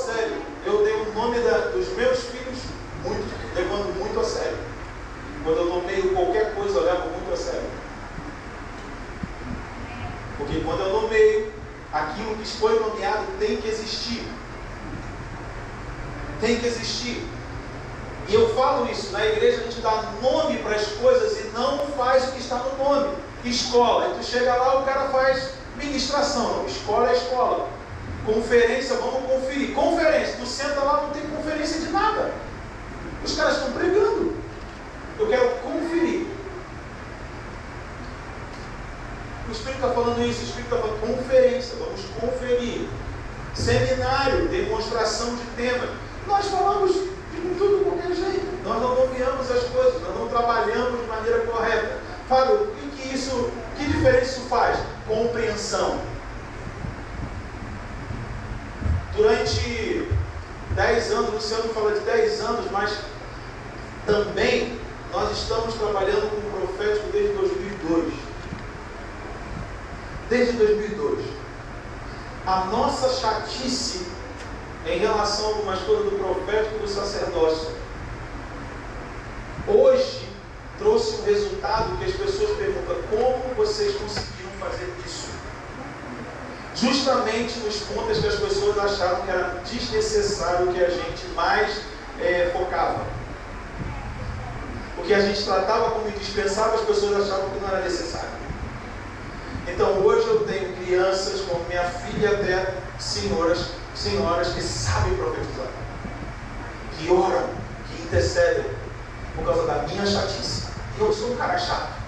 sério. Eu dei o nome da, dos meus filhos muito, levando muito a sério. Quando eu nomeio qualquer coisa, eu levo muito a sério. Porque quando eu nomeio, aquilo que foi nomeado tem que existir. Tem que existir. E eu falo isso, na igreja a gente dá nome para as coisas e não faz o que está no nome. Escola, aí tu chega lá, o cara faz ministração. Escola é escola. Conferência, vamos conferir. Conferência, tu senta lá, não tem conferência de nada. Os caras estão pregando. Eu quero conferir. O Espírito está falando isso, o Espírito está falando conferência, vamos conferir. Seminário, demonstração de tema. Nós falamos de tudo de qualquer jeito. Nós não nomeamos as coisas, nós não trabalhamos de maneira correta. Fábio, o que, isso, que diferença isso faz? Compreensão. Durante 10 anos, Luciano fala de 10 anos, mas também nós estamos trabalhando com o profético desde 2002. Desde 2002. A nossa chatice em relação a algumas coisas do profético e do sacerdócio. Hoje trouxe um resultado que as pessoas perguntam: como vocês conseguiram fazer isso? Justamente nos pontos que as pessoas achavam que era desnecessário que a gente mais é, focava. O que a gente tratava como indispensável, as pessoas achavam que não era necessário. Então hoje eu tenho crianças, como minha filha até senhoras, senhoras que sabem profetizar, que oram, que intercedem por causa da minha chatice. Eu sou um cara chato.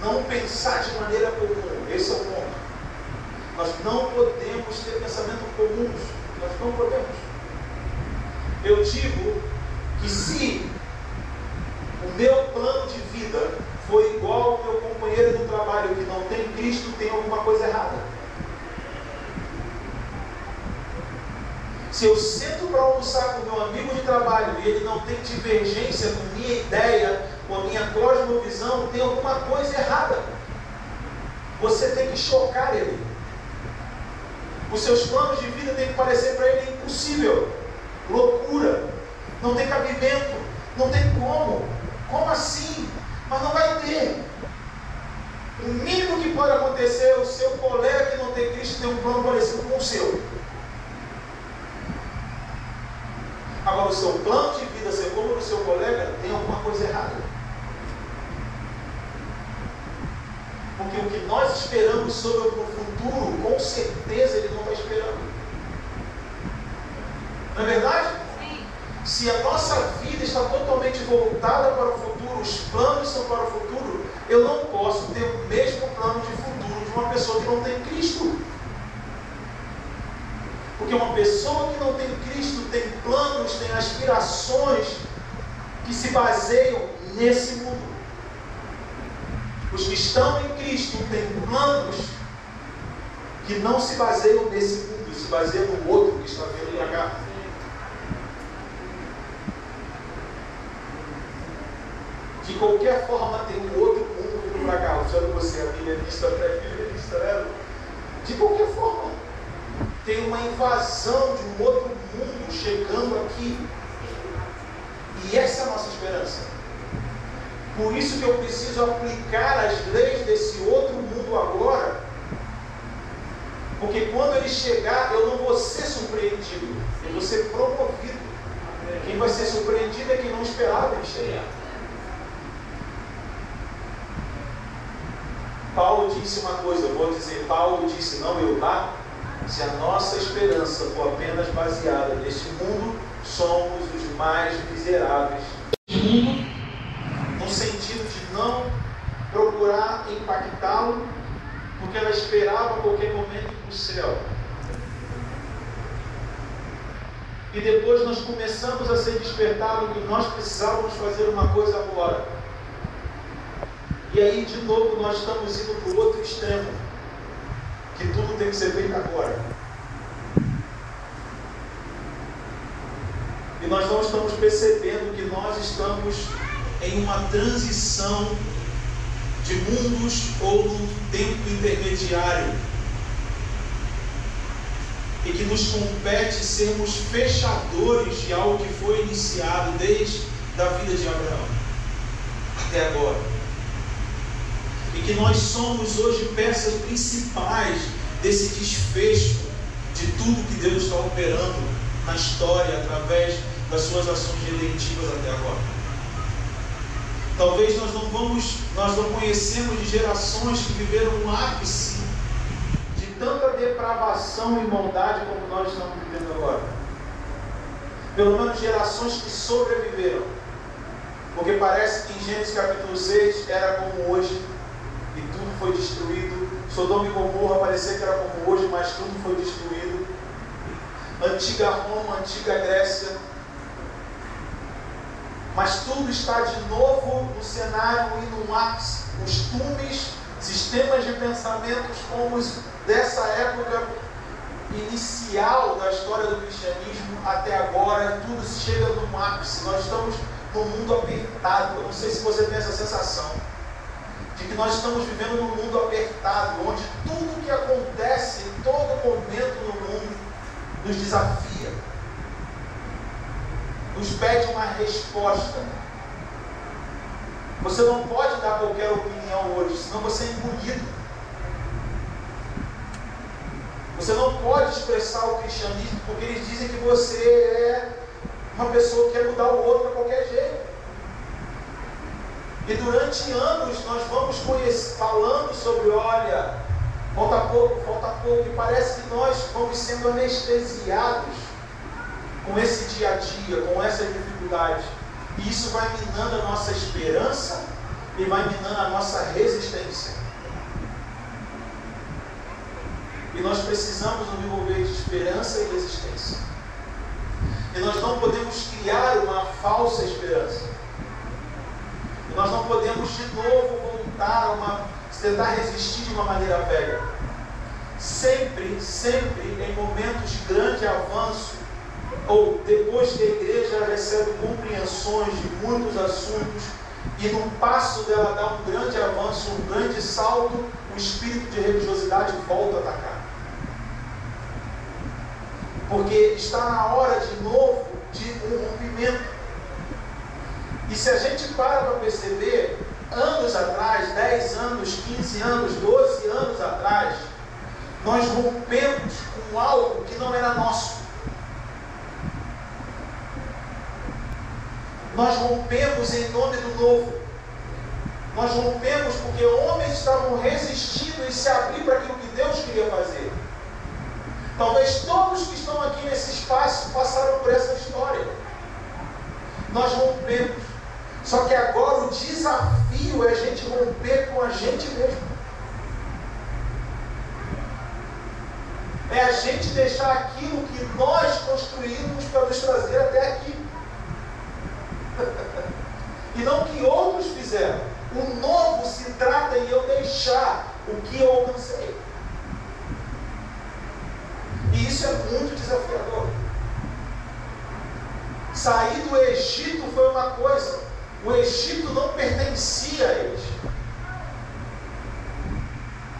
Não pensar de maneira comum, esse é o ponto. Nós não podemos ter pensamentos comuns. Nós não podemos. Eu digo que se o meu plano de vida foi igual ao meu companheiro do trabalho que não tem Cristo, tem alguma coisa errada. Se eu sento para almoçar com meu amigo de trabalho e ele não tem divergência com minha ideia, com a minha cosmovisão, tem alguma coisa errada. Você tem que chocar ele. Os seus planos de vida têm que parecer para ele impossível, loucura, não tem cabimento, não tem como. Como assim? Mas não vai ter. O mínimo que pode acontecer é o seu colega que não tem Cristo ter um plano parecido com o seu. Agora, o seu plano de vida ser como do seu colega, tem alguma coisa errada. Porque o que nós esperamos sobre o futuro, com certeza ele não está esperando. Não é verdade? Sim. Se a nossa vida está totalmente voltada para o futuro, os planos são para o futuro, eu não posso ter o mesmo plano de futuro de uma pessoa que não tem Cristo. Porque uma pessoa que não tem Cristo tem planos, tem aspirações que se baseiam nesse mundo. Os que estão em Cristo têm planos que não se baseiam nesse mundo, se baseiam no outro que está vindo para cá. De qualquer forma, tem um outro mundo vindo para cá. Usando você, a milenista, pré-milenista, né? De qualquer forma, tem uma invasão de um outro mundo chegando aqui. E essa é a nossa esperança. Por isso que eu preciso aplicar as leis desse outro mundo agora. Porque quando ele chegar, eu não vou ser surpreendido, eu vou ser promovido. Quem vai ser surpreendido é quem não esperava ele chegar. Paulo disse uma coisa, eu vou dizer, Paulo disse, não eu lá, se a nossa esperança for apenas baseada neste mundo, somos os mais miseráveis do mundo no sentido de não procurar impactá-lo, porque ela esperava a qualquer momento para o céu. E depois nós começamos a ser despertados que nós precisávamos fazer uma coisa agora. E aí, de novo, nós estamos indo para o outro extremo, que tudo tem que ser feito agora. E nós não estamos percebendo que nós estamos em uma transição de mundos ou no tempo intermediário. E que nos compete sermos fechadores de algo que foi iniciado desde a vida de Abraão até agora. E que nós somos hoje peças principais desse desfecho de tudo que Deus está operando na história através das suas ações redentivas até agora. Talvez nós não vamos, nós não conhecemos de gerações que viveram um ápice de tanta depravação e maldade como nós estamos vivendo agora. Pelo menos gerações que sobreviveram. Porque parece que em Gênesis capítulo 6 era como hoje, foi destruído. Sodoma e Gomorra parecia que era como hoje, mas tudo foi destruído. Antiga Roma, antiga Grécia, mas tudo está de novo no cenário e no ápice. Costumes, sistemas de pensamentos como os dessa época inicial da história do cristianismo até agora, tudo chega no ápice. Nós estamos num mundo apertado. Eu não sei se você tem essa sensação de que nós estamos vivendo num mundo apertado, onde tudo que acontece em todo momento no mundo nos desafia nos pede uma resposta. Você não pode dar qualquer opinião hoje, senão você é engolido. Você não pode expressar o cristianismo porque eles dizem que você é uma pessoa que quer mudar o outro a qualquer jeito. E durante anos nós vamos falando sobre, olha, falta pouco, falta pouco, e parece que nós vamos sendo anestesiados com esse dia a dia, com essas dificuldades. E isso vai minando a nossa esperança e vai minando a nossa resistência. E nós precisamos nos envolver de esperança e resistência. E nós não podemos criar uma falsa esperança. Nós não podemos de novo voltar a uma. tentar resistir de uma maneira velha. Sempre, sempre, em momentos de grande avanço, ou depois que a igreja recebe compreensões de muitos assuntos e no passo dela dá um grande avanço, um grande salto, o espírito de religiosidade volta a atacar. Porque está na hora de novo de um rompimento. E se a gente para para perceber, anos atrás, 10 anos, 15 anos, 12 anos atrás, nós rompemos com algo que não era nosso. Nós rompemos em nome do novo. Nós rompemos porque homens estavam resistindo e se abrir para aquilo que Deus queria fazer. Talvez todos que estão aqui nesse espaço passaram por essa história. Nós rompemos. Só que agora o desafio é a gente romper com a gente mesmo. É a gente deixar aquilo que nós construímos para nos trazer até aqui e não que outros fizeram. O novo se trata em eu deixar o que eu alcancei. E isso é muito desafiador. Sair do Egito foi uma coisa, o Egito não pertencia a eles.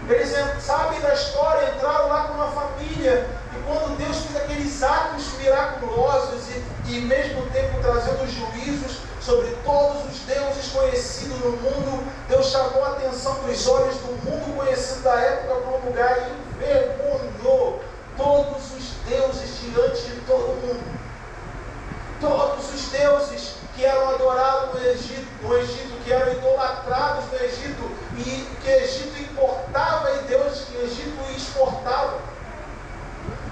Eles sabem da história, entraram lá com uma família, e quando Deus fez aqueles atos miraculosos e, e mesmo tempo trazendo juízos, sobre todos os deuses conhecidos no mundo. Deus chamou a atenção dos olhos do mundo conhecido da época para um lugar e envergonhou todos os deuses diante de todo mundo. Todos os deuses que eram adorados no Egito, no Egito, que eram idolatrados no Egito, e que Egito importava e deuses que Egito exportava.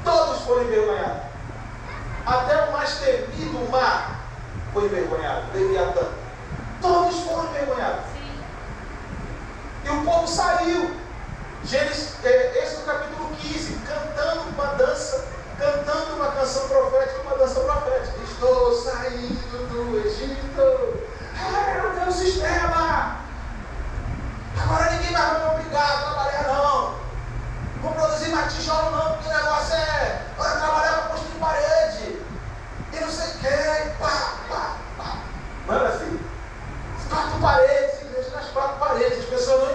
Todos foram envergonhados. Até o mais temido mar foi envergonhado, Leviatã. Todos foram envergonhados. E o povo saiu. Gênesis, é, esse é o capítulo 15, cantando uma dança, cantando uma canção profética, uma dança profética. Estou saindo do Egito. Ai meu sistema! Agora ninguém mais vai me obrigar a trabalhar, não. Vou produzir mais tijolo, não, porque o negócio é. Olha, trabalhar para construir parede. E não sei o que, e pá, pá, pá. Era assim? As quatro paredes, igreja nas quatro paredes. As pessoas não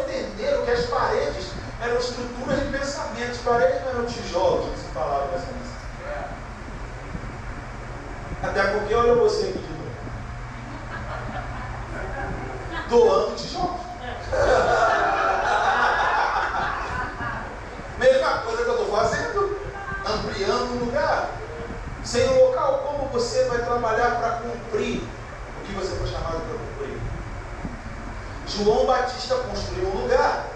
eram estruturas de pensamentos, paredes não eram tijolos, que se falava nessa mensagem. Até porque olha você aqui de novo. Doando tijolos. Mesma coisa que eu estou fazendo, ampliando o lugar. Sem o local, como você vai trabalhar para cumprir o que você foi chamado para cumprir? João Batista construiu um lugar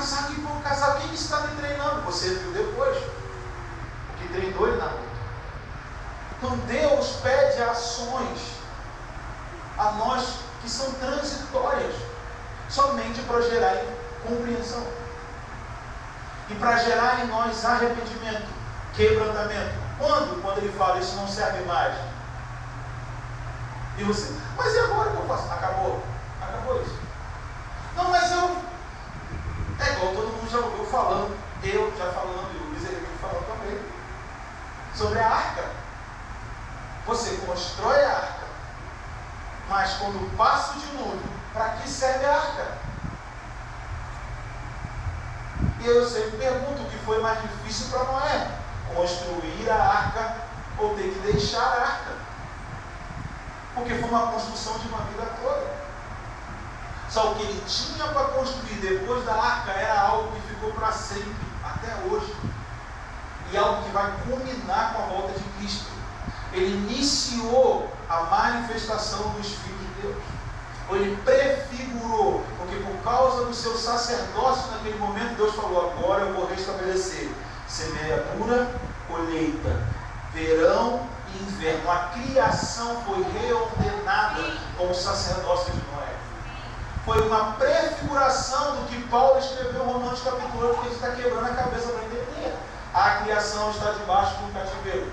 que... tira o casaco e põe o casaco. Quem está me treinando? Você viu depois. O que treinou ele na luta. Então Deus pede ações a nós que são transitórias, somente para gerar compreensão e para gerar em nós arrependimento, quebrantamento. Quando? Quando ele fala isso não serve mais. E você, mas e agora que eu faço? Acabou. Acabou isso. Não, mas eu. É igual todo mundo já ouviu falando, eu já falando, e o Luiz Henrique falando também, sobre a arca. Você constrói a arca, mas quando passa o dilúvio, para que serve a arca? E eu sempre pergunto o que foi mais difícil para Noé: construir a arca ou ter que deixar a arca. Porque foi uma construção de uma vida toda. Só o que ele tinha para construir depois da arca era algo que ficou para sempre, até hoje. E algo que vai culminar com a volta de Cristo. Ele iniciou a manifestação dos filhos de Deus ou ele prefigurou, porque por causa do seu sacerdócio naquele momento, Deus falou: agora eu vou restabelecer semeadura, colheita, verão e inverno. A criação foi reordenada com o sacerdócio de Noé. Foi uma prefiguração do que Paulo escreveu em Romanos capítulo 8, que ele está quebrando a cabeça para entender. A criação está debaixo do cativeiro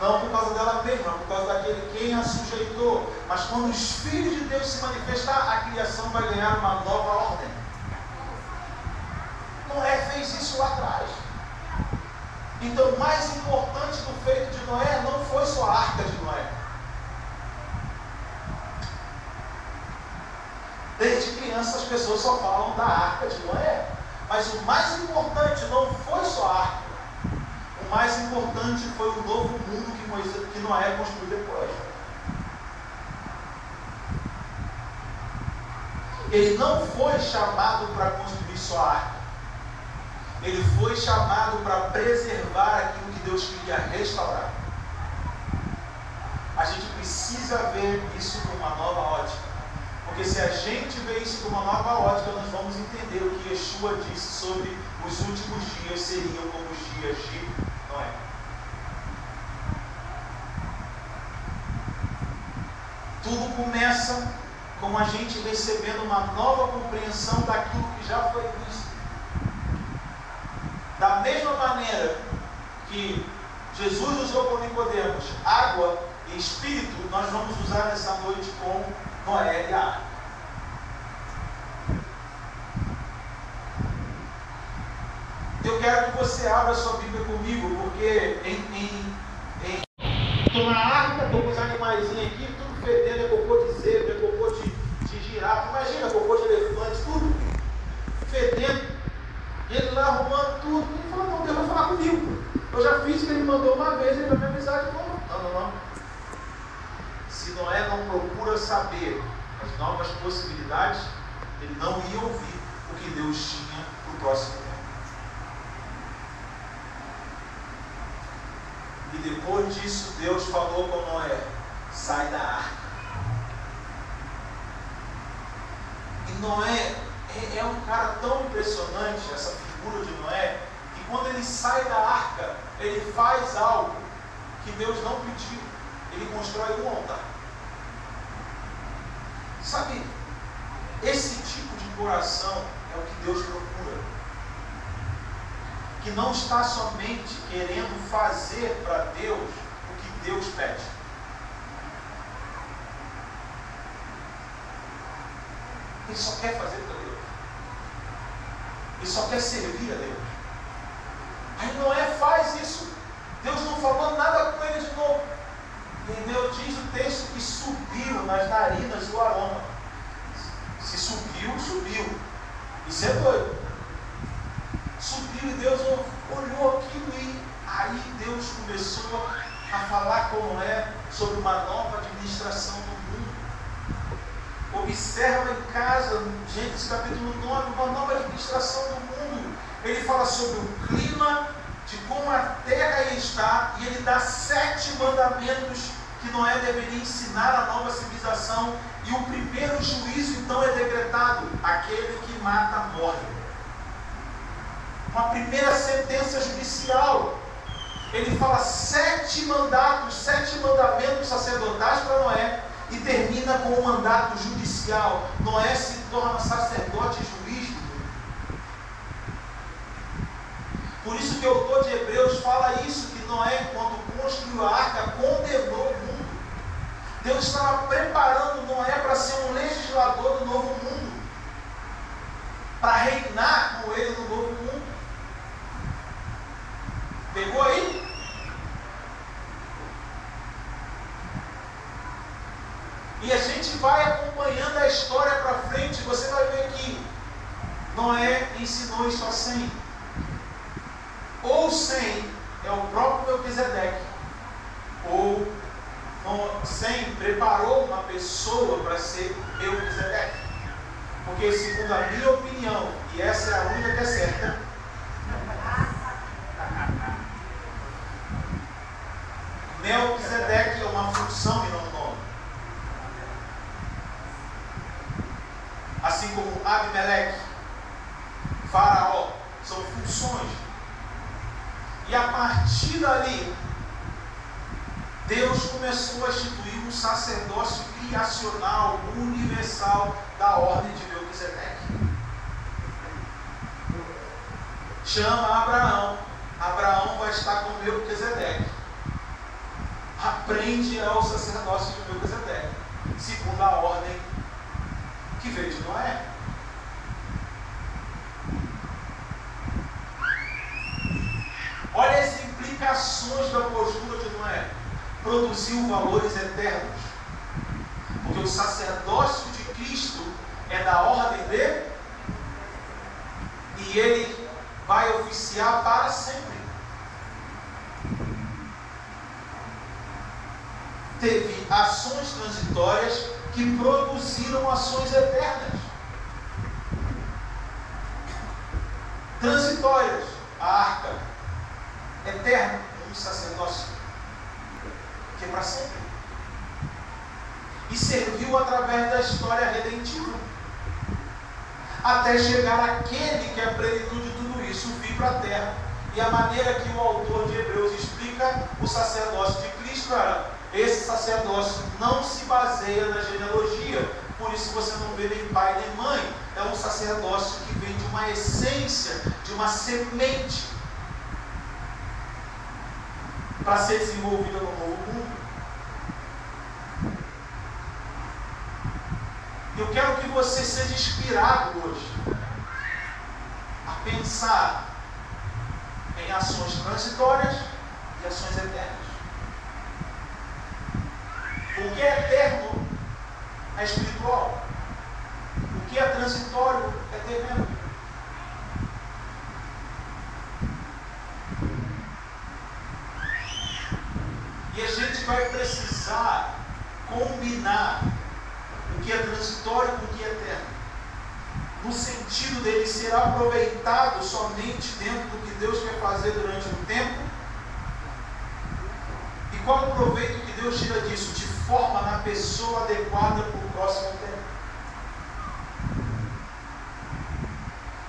não por causa dela mesma, por causa daquele quem a sujeitou. Mas quando os filhos de Deus se manifestar, a criação vai ganhar uma nova ordem. Noé fez isso lá atrás. Então, mais importante do feito de Noé não foi só a arca de Noé. Desde criança as pessoas só falam da arca de Noé. Mas o mais importante não foi só a arca o mais importante foi o novo mundo que, Noé construiu depois. Ele não foi chamado para construir só a arca. Ele foi chamado para preservar aquilo que Deus queria restaurar. A gente precisa ver isso com uma nova ótica. Porque se a gente vê isso com uma nova ótica, nós vamos entender o que Yeshua disse sobre os últimos dias seriam como os dias de Noé. Tudo começa com a gente recebendo uma nova compreensão daquilo que já foi visto. Da mesma maneira que Jesus usou com Nicodemos água e espírito, nós vamos usar nessa noite com Noé e a água. Eu quero que você abra sua Bíblia comigo, porque em, em, estou na arca, estou com os animais aqui, tudo fedendo, é cocô de zebra, é cocô de, de girafa, imagina, cocô de elefante, tudo fedendo. Ele lá arrumando tudo. Ele falou, não, Deus vai falar comigo. Eu já fiz o que ele mandou uma vez, ele vai me avisar de novo. Não, não, não. Se Noé não procura saber as novas possibilidades, ele não ia ouvir o que Deus tinha para o próximo tempo. E disso, Deus falou com Noé: sai da arca. E Noé é, é um cara tão impressionante, essa figura de Noé, que quando ele sai da arca, ele faz algo que Deus não pediu. Ele constrói um altar. Sabe, esse tipo de coração é o que Deus procura. Que não está somente querendo fazer para Deus o que Deus pede. Ele só quer fazer para Deus. Ele só quer servir a Deus. Aí Noé faz isso. Deus não falou nada com ele de novo. Entendeu? Diz o texto que subiu nas narinas o aroma. Se subiu, subiu. Isso é doido. Subiu e Deus olhou aquilo e aí Deus começou a falar com Noé sobre uma nova administração do mundo. Observa em casa, Gênesis capítulo 9, uma nova administração do mundo. Ele fala sobre o clima, de como a terra está, e ele dá sete mandamentos que Noé deveria ensinar à nova civilização. E o primeiro juízo então é decretado: aquele que mata morre. Uma primeira sentença judicial. Ele fala sete mandatos, sete mandamentos sacerdotais para Noé e termina com o um mandato judicial. Noé se torna sacerdote e juiz. Por isso que o autor de Hebreus fala isso, que Noé, quando construiu a arca, condenou o mundo. Deus estava preparando Noé para ser um legislador do novo mundo. Para reinar com ele no novo. Pegou aí? E a gente vai acompanhando a história para frente, você vai ver que Noé ensinou isso a 100. Ou 100 é o próprio Melquisedeque, ou 100 preparou uma pessoa para ser Melquisedeque. Porque, segundo a minha opinião, e essa é a única que é certa, Melquisedeque é uma função e não um nome. Assim como Abimeleque, Faraó, são funções. E a partir dali, Deus começou a instituir um sacerdócio criacional, universal, da ordem de Melquisedeque. Chama Abraão. Abraão vai estar com Melquisedeque. Aprende ao sacerdócio de Melquisedeque, segundo a ordem que veio de Noé. Olha as implicações da postura de Noé. Produziu valores eternos. Porque o sacerdócio de Cristo é da ordem de e ele vai oficiar para sempre. Teve ações transitórias que produziram ações eternas. Transitórias, a arca, eterno, um sacerdócio, que é para sempre. e serviu através da história redentiva. Até chegar aquele que é a plenitude de tudo isso vir para a terra. E a maneira que o autor de Hebreus explica o sacerdócio de Cristo era: esse sacerdócio não se baseia na genealogia, por isso você não vê nem pai nem mãe. É um sacerdócio que vem de uma essência, de uma semente para ser desenvolvida no novo mundo. Eu quero que você seja inspirado hoje a pensar em ações transitórias e ações eternas. Que é eterno é espiritual. O que é transitório é terreno. E a gente vai precisar combinar o que é transitório com o que é eterno. No sentido dele ser aproveitado somente dentro do que Deus quer fazer durante um tempo. E qual o proveito que Deus tira disso? De forma na pessoa adequada para o próximo tempo.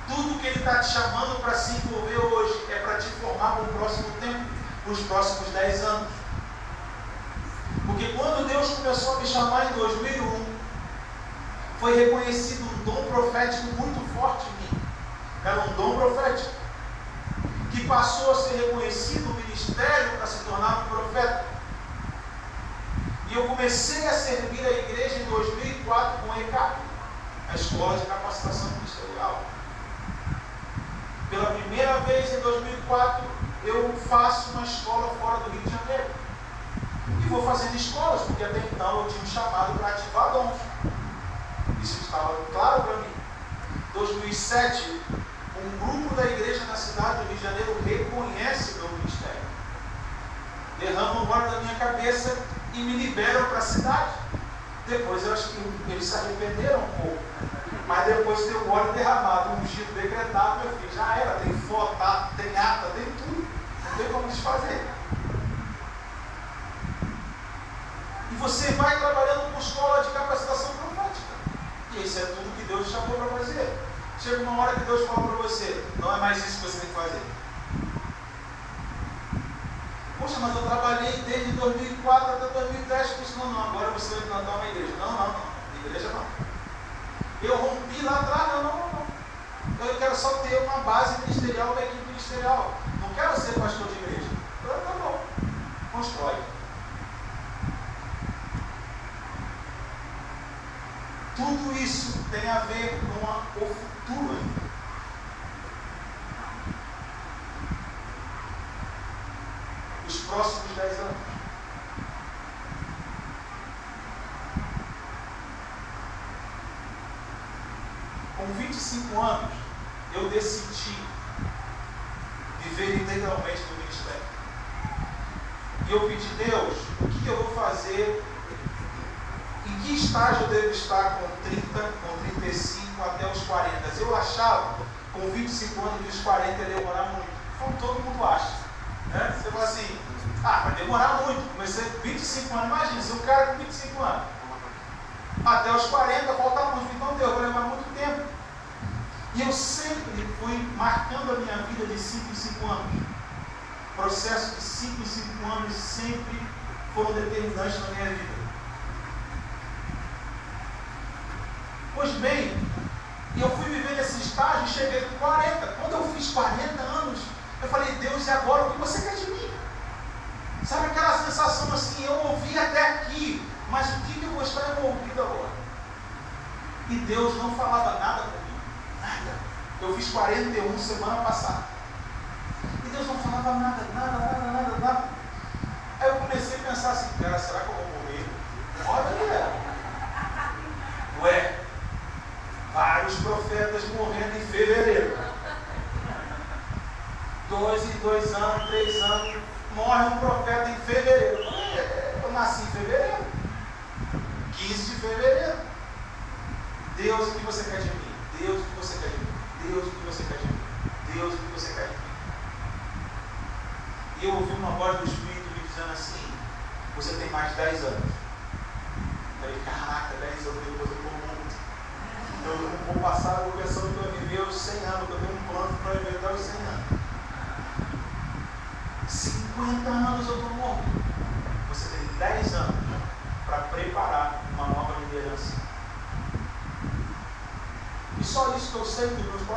Tudo que Ele está te chamando para se envolver hoje é para te formar para o próximo tempo, para os próximos 10 anos. Porque quando Deus começou a me chamar em 2001, foi reconhecido um dom profético muito forte em mim. Era um dom profético. Que passou a ser reconhecido o ministério para se tornar um profeta. E eu comecei a servir a igreja em 2004 com a ECAP, a Escola de Capacitação Ministerial. Pela primeira vez em 2004, eu faço uma escola fora do Rio de Janeiro. E vou fazendo escolas, porque até então eu tinha um chamado para ativar dons. Isso estava claro para mim. 2007, um grupo da igreja na cidade do Rio de Janeiro reconhece o meu ministério. Derramam o óleo da minha cabeça e me liberam para a cidade. Depois eu acho que eles se arrependeram um pouco. Mas depois tem o óleo derramado, um ungido decretado, meu filho, já era, tem foto, tem ata, tem tudo. Não tem como desfazer. E você vai trabalhando com escola de capacitação profética. E isso é tudo que Deus chamou para fazer. Chega uma hora que Deus fala para você, não é mais isso que você tem que fazer. Poxa, mas eu trabalhei desde 2004 até 2010 com isso. Não, não, agora você vai plantar uma igreja. Não, não, não. Igreja não. Eu rompi lá atrás, não, não, não. Eu quero só ter uma base ministerial, uma equipe ministerial. Não quero ser pastor de igreja. Então, tá bom. Constrói. Tudo isso tem a ver com a, o futuro ainda.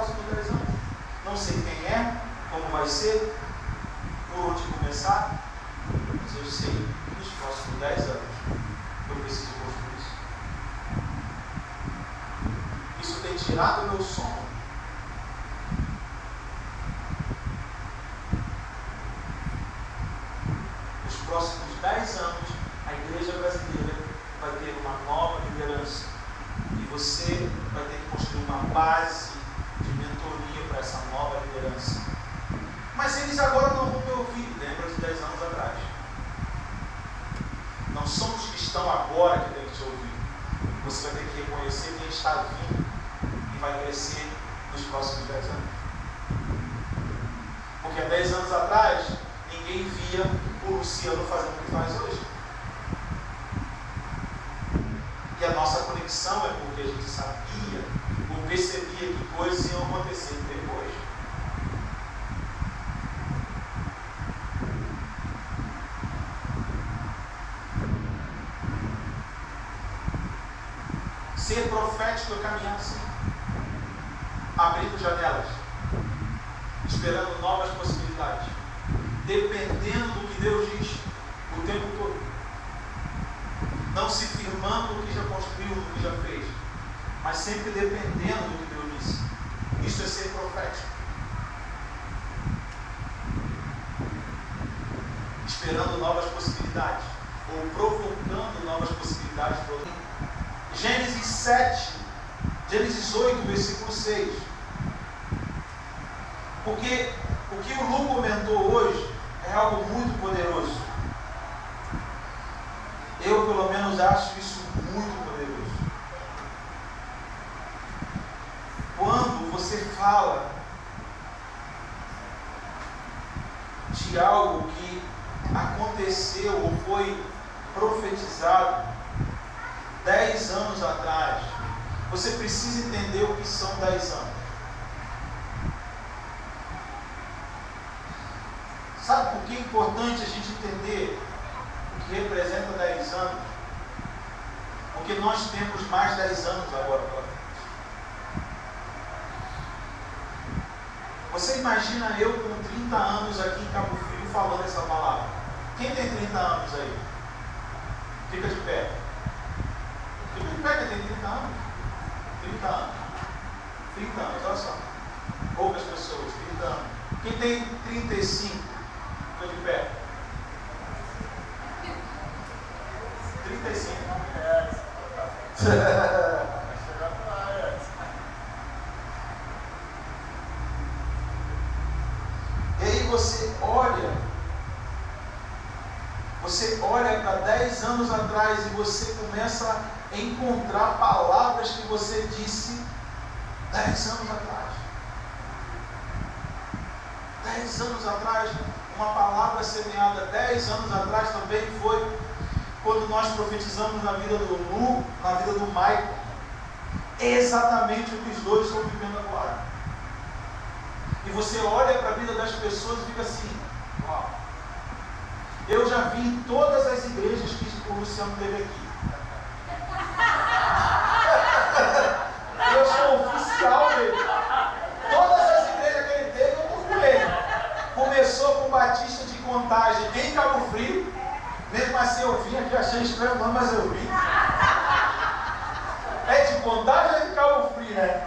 Próximos 10 anos. Não sei quem é, como vai ser, por onde começar, mas eu sei que nos próximos 10 anos eu preciso construir isso. Isso tem tirado o meu sono. Anos aqui em Cabo Frio falando essa palavra? Quem tem 30 anos aí? Fica de pé. Fica de pé, quem tem 30 anos? 30 anos. 30 anos, olha só. Poucas pessoas, 30 anos. Quem tem 35? Fica de pé. 35. E aí você olha, você para 10 anos atrás e você começa a encontrar palavras que você disse 10 anos atrás. 10 anos atrás, uma palavra semeada 10 anos atrás também foi quando nós profetizamos na vida do Lu, na vida do Michael. Exatamente o que os dois estão vivendo agora. E você olha para a vida das pessoas e fica assim. Eu já vi em todas as igrejas que o Luciano teve aqui. Eu sou oficial dele. Todas as igrejas que ele teve, eu procurei. Começou com Batista de Contagem em Cabo Frio. Mesmo assim eu vim aqui, achei estranho, mas eu vim. É de Contagem ou é de Cabo Frio, né?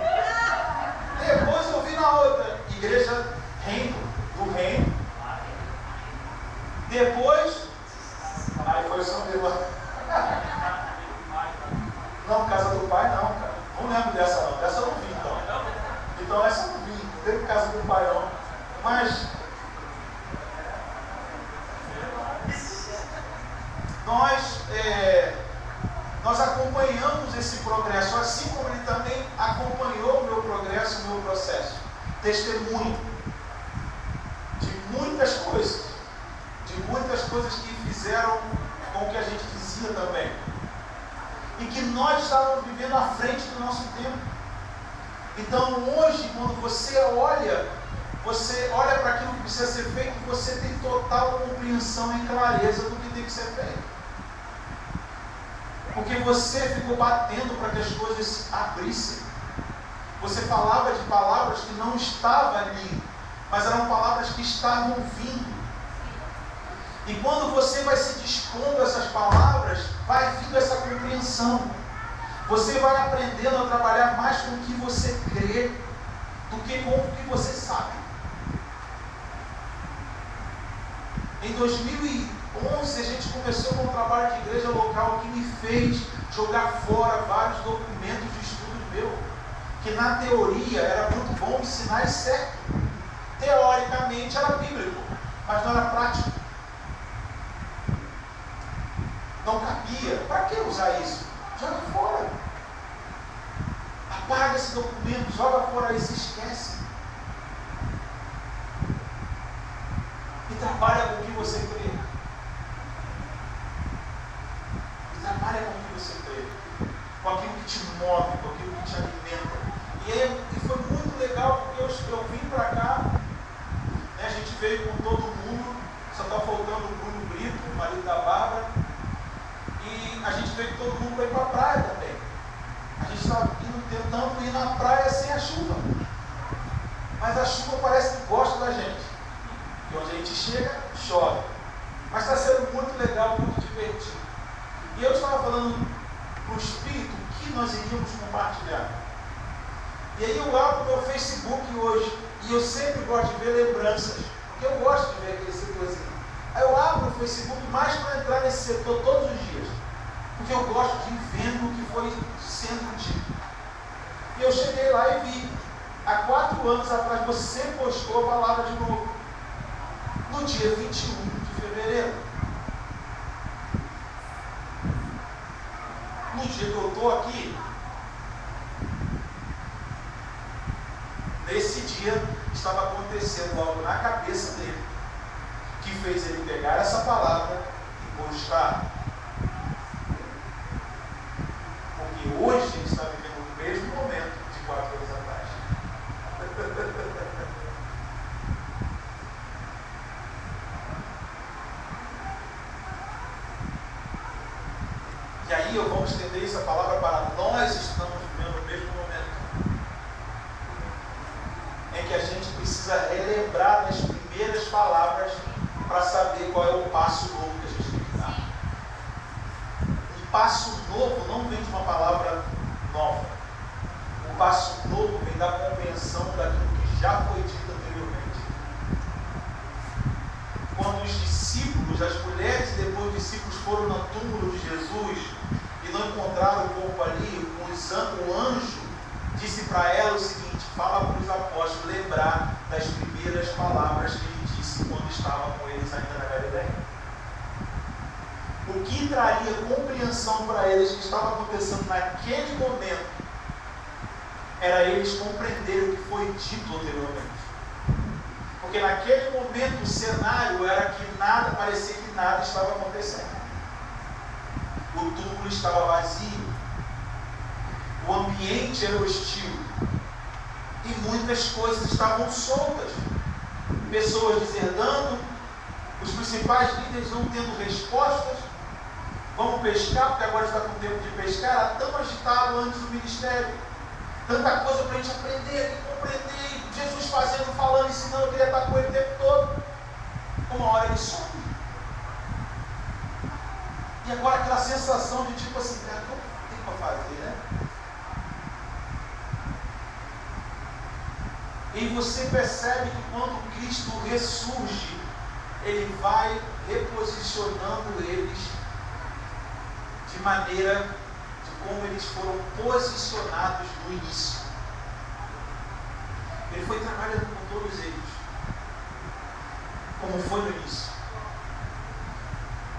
Depois eu vi na outra, igreja Reino, do Reino. Depois, aí foi o São. Não, casa do pai não, cara. Não lembro dessa não. Dessa eu não vi então. Então essa eu não vi. Não teve casa do pai não. Mas nós, é, nós acompanhamos esse progresso, assim como ele também acompanhou o meu progresso, o meu processo. Testemunho de muitas coisas, de muitas coisas que fizeram com o que a gente dizia também. E que nós estávamos vivendo à frente do nosso tempo. Então hoje, quando você olha, você olha para aquilo que precisa ser feito, você tem total compreensão e clareza do que tem que ser feito. Porque você ficou batendo para que as coisas abrissem. Você falava de palavras que não estavam ali, mas eram palavras que estavam vindo. E quando você vai se dispondo a essas palavras, vai vindo essa compreensão. Você vai aprendendo a trabalhar mais com o que você crê do que com o que você sabe. Em 2011 a gente começou com um trabalho de igreja local que me fez jogar fora vários documentos de estudo meu, que na teoria era muito bom ensinar e certo. Teoricamente era bíblico, mas não era prático. Não cabia. Para que usar isso? Joga fora. Apaga esse documento, joga fora e se esquece. E trabalha com o que você crê. E trabalha com o que você crê. Com aquilo que te move, com aquilo que te alimenta. E, aí, e foi muito legal porque eu, eu vim para cá, né, a gente veio com todo mundo, só está faltando o Bruno Brito, o marido da a gente veio todo mundo para ir para a praia também. A gente estava tentando ir na praia sem a chuva. Mas a chuva parece que gosta da gente. E onde a gente chega, chove. Mas está sendo muito legal, muito divertido. E eu estava falando para o Espírito que nós iríamos compartilhar. E aí eu abro meu Facebook hoje e eu sempre gosto de ver lembranças. Porque eu gosto de ver aquele setorzinho. Aí eu abro o Facebook mais para entrar nesse setor todos os dias. Porque eu gosto de ir vendo o que foi sendo dito. E eu cheguei lá e vi. Há quatro anos atrás você postou a palavra de novo. No dia 21 de fevereiro. No dia que eu estou aqui, nesse dia estava acontecendo algo na cabeça dele que fez ele pegar essa palavra e postar. Porque hoje está vivendo o mesmo momento de quatro anos atrás. e aí eu vou estender essa palavra para nós estamos vivendo o mesmo momento. Em que a gente precisa relembrar das primeiras palavras para saber qual é o passo novo que a gente tem que dar. Um passo novo não vem de uma palavra nova. O passo novo vem da convenção daquilo que já foi dito anteriormente. Quando os discípulos, as mulheres e depois os discípulos foram no túmulo de Jesus e não encontraram o corpo ali, o anjo disse para ela o seguinte: fala para os apóstolos lembrar das primeiras palavras que ele disse quando estava com eles ainda na Galileia. O que traria compreensão para eles que estava acontecendo naquele momento era eles compreenderem o que foi dito anteriormente. Porque naquele momento o cenário era que nada, parecia que nada estava acontecendo. O túmulo estava vazio. O ambiente era hostil. E muitas coisas estavam soltas. Pessoas deserdando, os principais líderes não tendo respostas. Vamos pescar, porque agora está com tempo de pescar. Era tão agitado antes do ministério. Tanta coisa para a gente aprender compreender. Jesus fazendo, falando, ensinando, queria estar com ele o tempo todo. Uma hora ele some. E agora aquela sensação de tipo assim, cara, o que tem para fazer, né? E você percebe que quando Cristo ressurge, ele vai reposicionando eles de maneira como eles foram posicionados no início. Ele foi trabalhando com todos eles, como foi no início.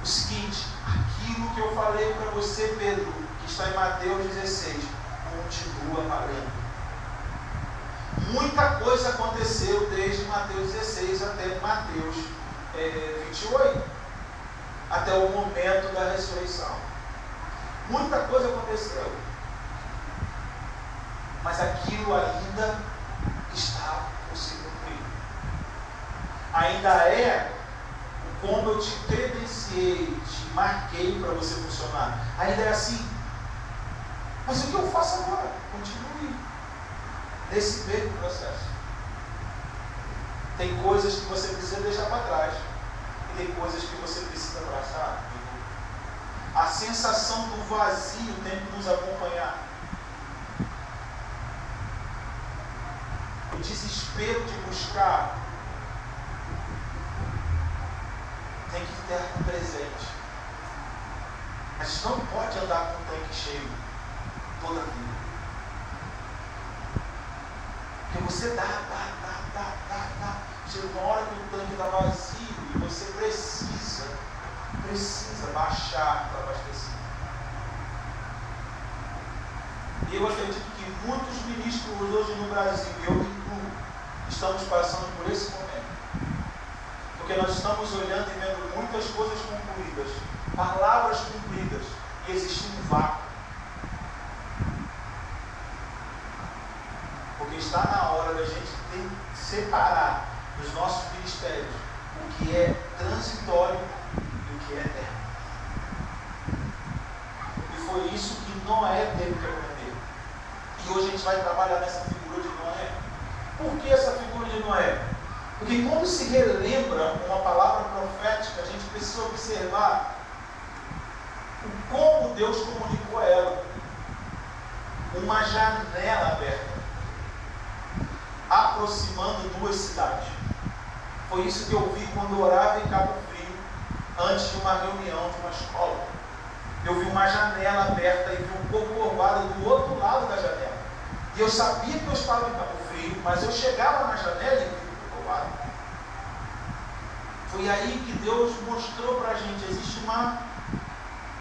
O seguinte, aquilo que eu falei para você, Pedro, que está em Mateus 16, continua valendo. Muita coisa aconteceu desde Mateus 16 até Mateus é, 28, até o momento da ressurreição. Muita coisa aconteceu, mas aquilo ainda está por se cumprir. Ainda é como eu te credenciei, te marquei para você funcionar. Ainda é assim. Mas o que eu faço agora? Continue nesse mesmo processo. Tem coisas que você precisa deixar para trás. E tem coisas que você precisa abraçar. A sensação do vazio tem que nos acompanhar. O desespero de buscar tem que ter presente. A gente não pode andar com o tanque cheio toda a vida. Porque você dá, dá, dá, dá, dá, dá. Chega uma hora que o tanque está vazio e você precisa, precisa baixar para abastecer. E eu acredito que muitos ministros hoje no Brasil, eu incluo, estamos passando por esse momento. Porque nós estamos olhando e vendo muitas coisas concluídas, palavras cumpridas, e existe um vácuo. Porque está na hora da gente separar dos nossos ministérios o que é transitório e o que é eterno. E foi Noé teve que aprender. E hoje a gente vai trabalhar nessa figura de Noé. Por que essa figura de Noé? Porque quando se relembra uma palavra profética, a gente precisa observar o como Deus comunicou a ela. Uma janela aberta, aproximando duas cidades. Foi isso que eu vi quando orava em Cabo Frio, antes de uma reunião de uma escola. Eu vi uma janela aberta e vi um pouco orvalho do outro lado da janela. E eu sabia que eu estava em Cabo Frio, mas eu chegava na janela e foi aí que Deus mostrou para a gente, existe uma,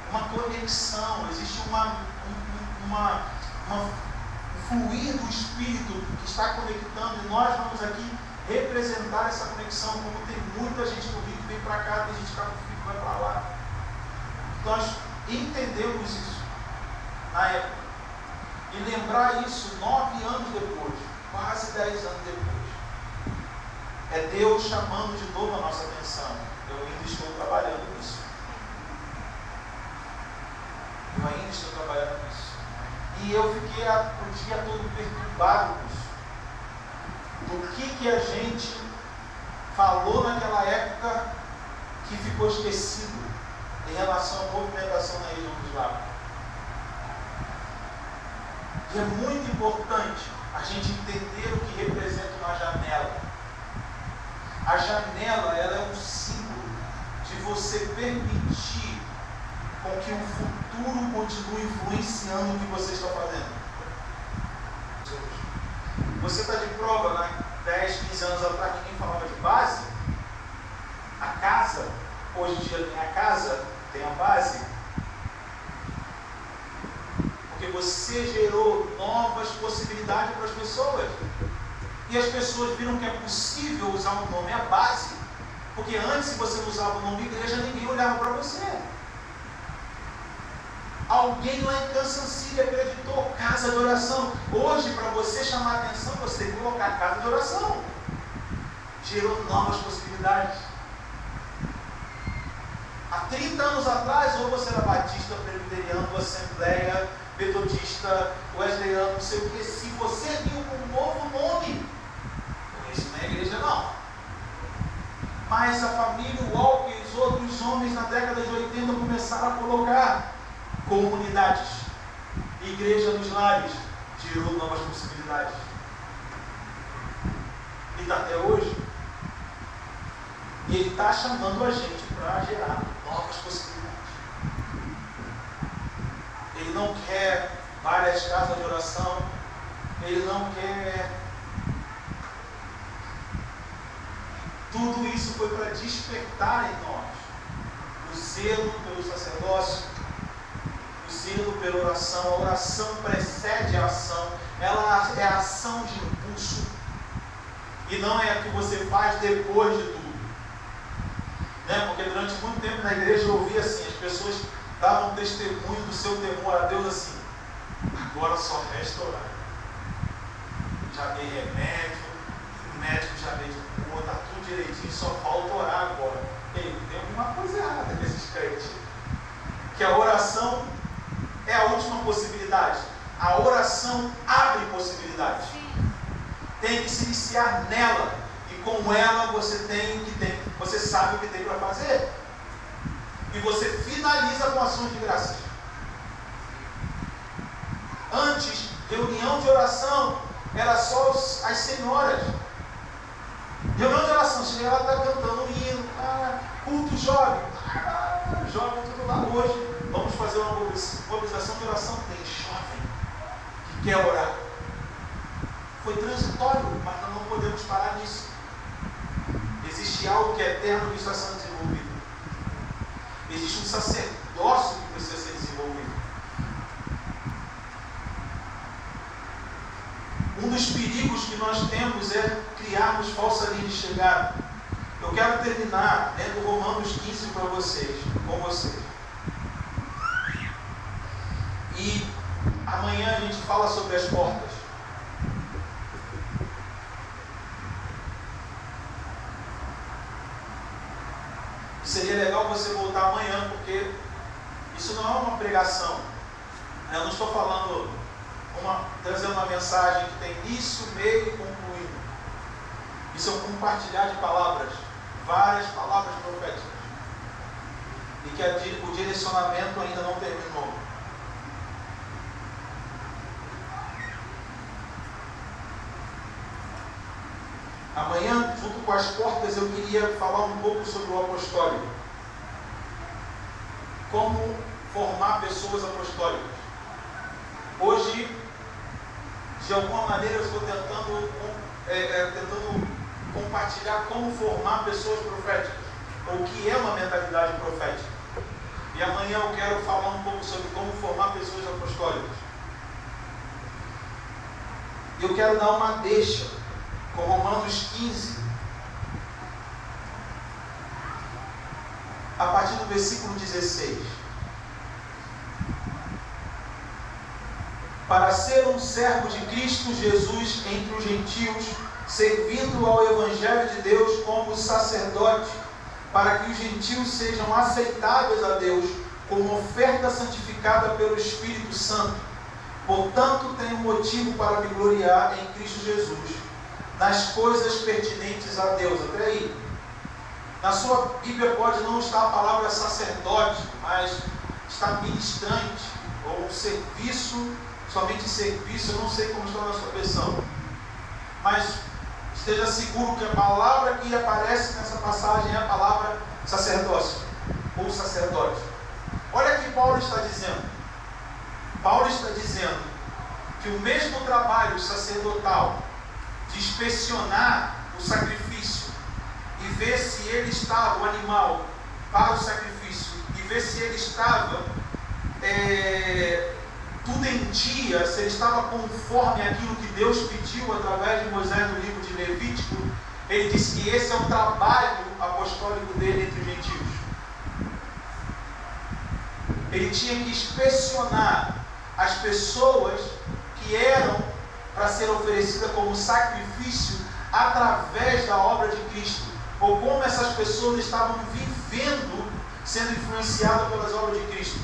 uma conexão, existe uma, uma, uma, um fluir do Espírito que está conectando e nós vamos aqui representar essa conexão, como tem muita gente do Rio que vem para cá, tem gente que vai para lá. Nós entendemos isso na época. E lembrar isso nove anos depois, quase dez anos depois. É Deus chamando de novo a nossa atenção. Eu ainda estou trabalhando nisso. Eu ainda estou trabalhando nisso. E eu fiquei o dia todo perturbado com isso. Do que, que a gente falou naquela época que ficou esquecido em relação à movimentação na região dos lagos. E é muito importante a gente entender o que representa uma janela. A janela ela é um símbolo de você permitir com que o futuro continue influenciando o que você está fazendo. Você está de prova, né? 10, 15 anos atrás ninguém falava de base. A casa, hoje em dia tem a casa, tem a base. Porque você gerou novas possibilidades para as pessoas. E as pessoas viram que é possível usar o nome a base. Porque antes, se você usava o nome igreja, ninguém olhava para você. Alguém lá em Kansas City acreditou casa de oração. Hoje, para você chamar atenção, você tem que colocar casa de oração. Gerou novas possibilidades. Há 30 anos atrás, ou você era batista, presbiteriano, assembleia, metodista, wesleyano, não sei o que. Se você viu um novo nome, isso não é igreja não. Mas a família Walker e os outros homens na década de 80 começaram a colocar comunidades, igreja nos lares, gerou novas possibilidades. E até hoje. E ele está chamando a gente para gerar novas possibilidades. Ele não quer várias casas de oração, ele não quer Tudo isso foi para despertar em nós o zelo pelo sacerdócio, o zelo pela oração. A oração precede a ação, ela é a ação de impulso e não é a que você faz depois de tudo. Né? Porque durante muito tempo na igreja eu ouvia assim, as pessoas davam testemunho do seu temor a Deus assim, agora só resta orar. Já dei remédio, o médico já dei de boa, está tudo direitinho, só falta orar agora. Ei, tem alguma coisa errada nesses crentes. Que a oração é a última possibilidade. A oração abre possibilidades. Tem que se iniciar nela com ela você tem que tem, você sabe o que tem para fazer. E você finaliza com ações de graças. Antes, reunião de oração era só as senhoras. Reunião de oração, chega lá, está cantando um hino, ah, culto jovem, ah, jovem tudo lá hoje. Vamos fazer uma mobilização de oração. Tem jovem que quer orar. Foi transitório, mas nós não podemos parar nisso. Algo que é eterno que está sendo desenvolvido. Existe um sacerdócio que precisa ser desenvolvido. Um dos perigos que nós temos é criarmos falsa linha de chegada. Eu quero terminar lendo Romanos 15 para vocês, com vocês. E amanhã a gente fala sobre as portas. Seria legal você voltar amanhã, porque isso não é uma pregação. Eu não estou falando uma, trazendo uma mensagem que tem início, meio e concluindo. Isso é um compartilhar de palavras, várias palavras proféticas. E que a, o direcionamento ainda não terminou. Amanhã, junto com as portas, eu queria falar um pouco sobre o apostólico. Como formar pessoas apostólicas. Hoje, de alguma maneira, eu estou tentando, é, é, tentando compartilhar como formar pessoas proféticas, ou o que é uma mentalidade profética. E amanhã eu quero falar um pouco sobre como formar pessoas apostólicas. Eu quero dar uma deixa com Romanos 15, a partir do versículo 16. Para ser um servo de Cristo Jesus entre os gentios, servindo ao Evangelho de Deus como sacerdote, para que os gentios sejam aceitáveis a Deus como oferta santificada pelo Espírito Santo. Portanto, tenho motivo para me gloriar em Cristo Jesus nas coisas pertinentes a Deus. Até aí. Na sua Bíblia pode não estar a palavra sacerdote, mas está ministrante, ou serviço, somente serviço, eu não sei como está na sua versão. Mas esteja seguro que a palavra que aparece nessa passagem é a palavra sacerdócio, ou sacerdote. Olha o que Paulo está dizendo. Paulo está dizendo que o mesmo trabalho sacerdotal inspecionar o sacrifício e ver se ele estava, o animal, para o sacrifício, e ver se ele estava é, tudo em dia, se ele estava conforme aquilo que Deus pediu através de Moisés no livro de Levítico, ele disse que esse é o trabalho apostólico dele entre os gentios. Ele tinha que inspecionar as pessoas que eram para ser oferecida como sacrifício através da obra de Cristo, ou como essas pessoas estavam vivendo, sendo influenciadas pelas obras de Cristo.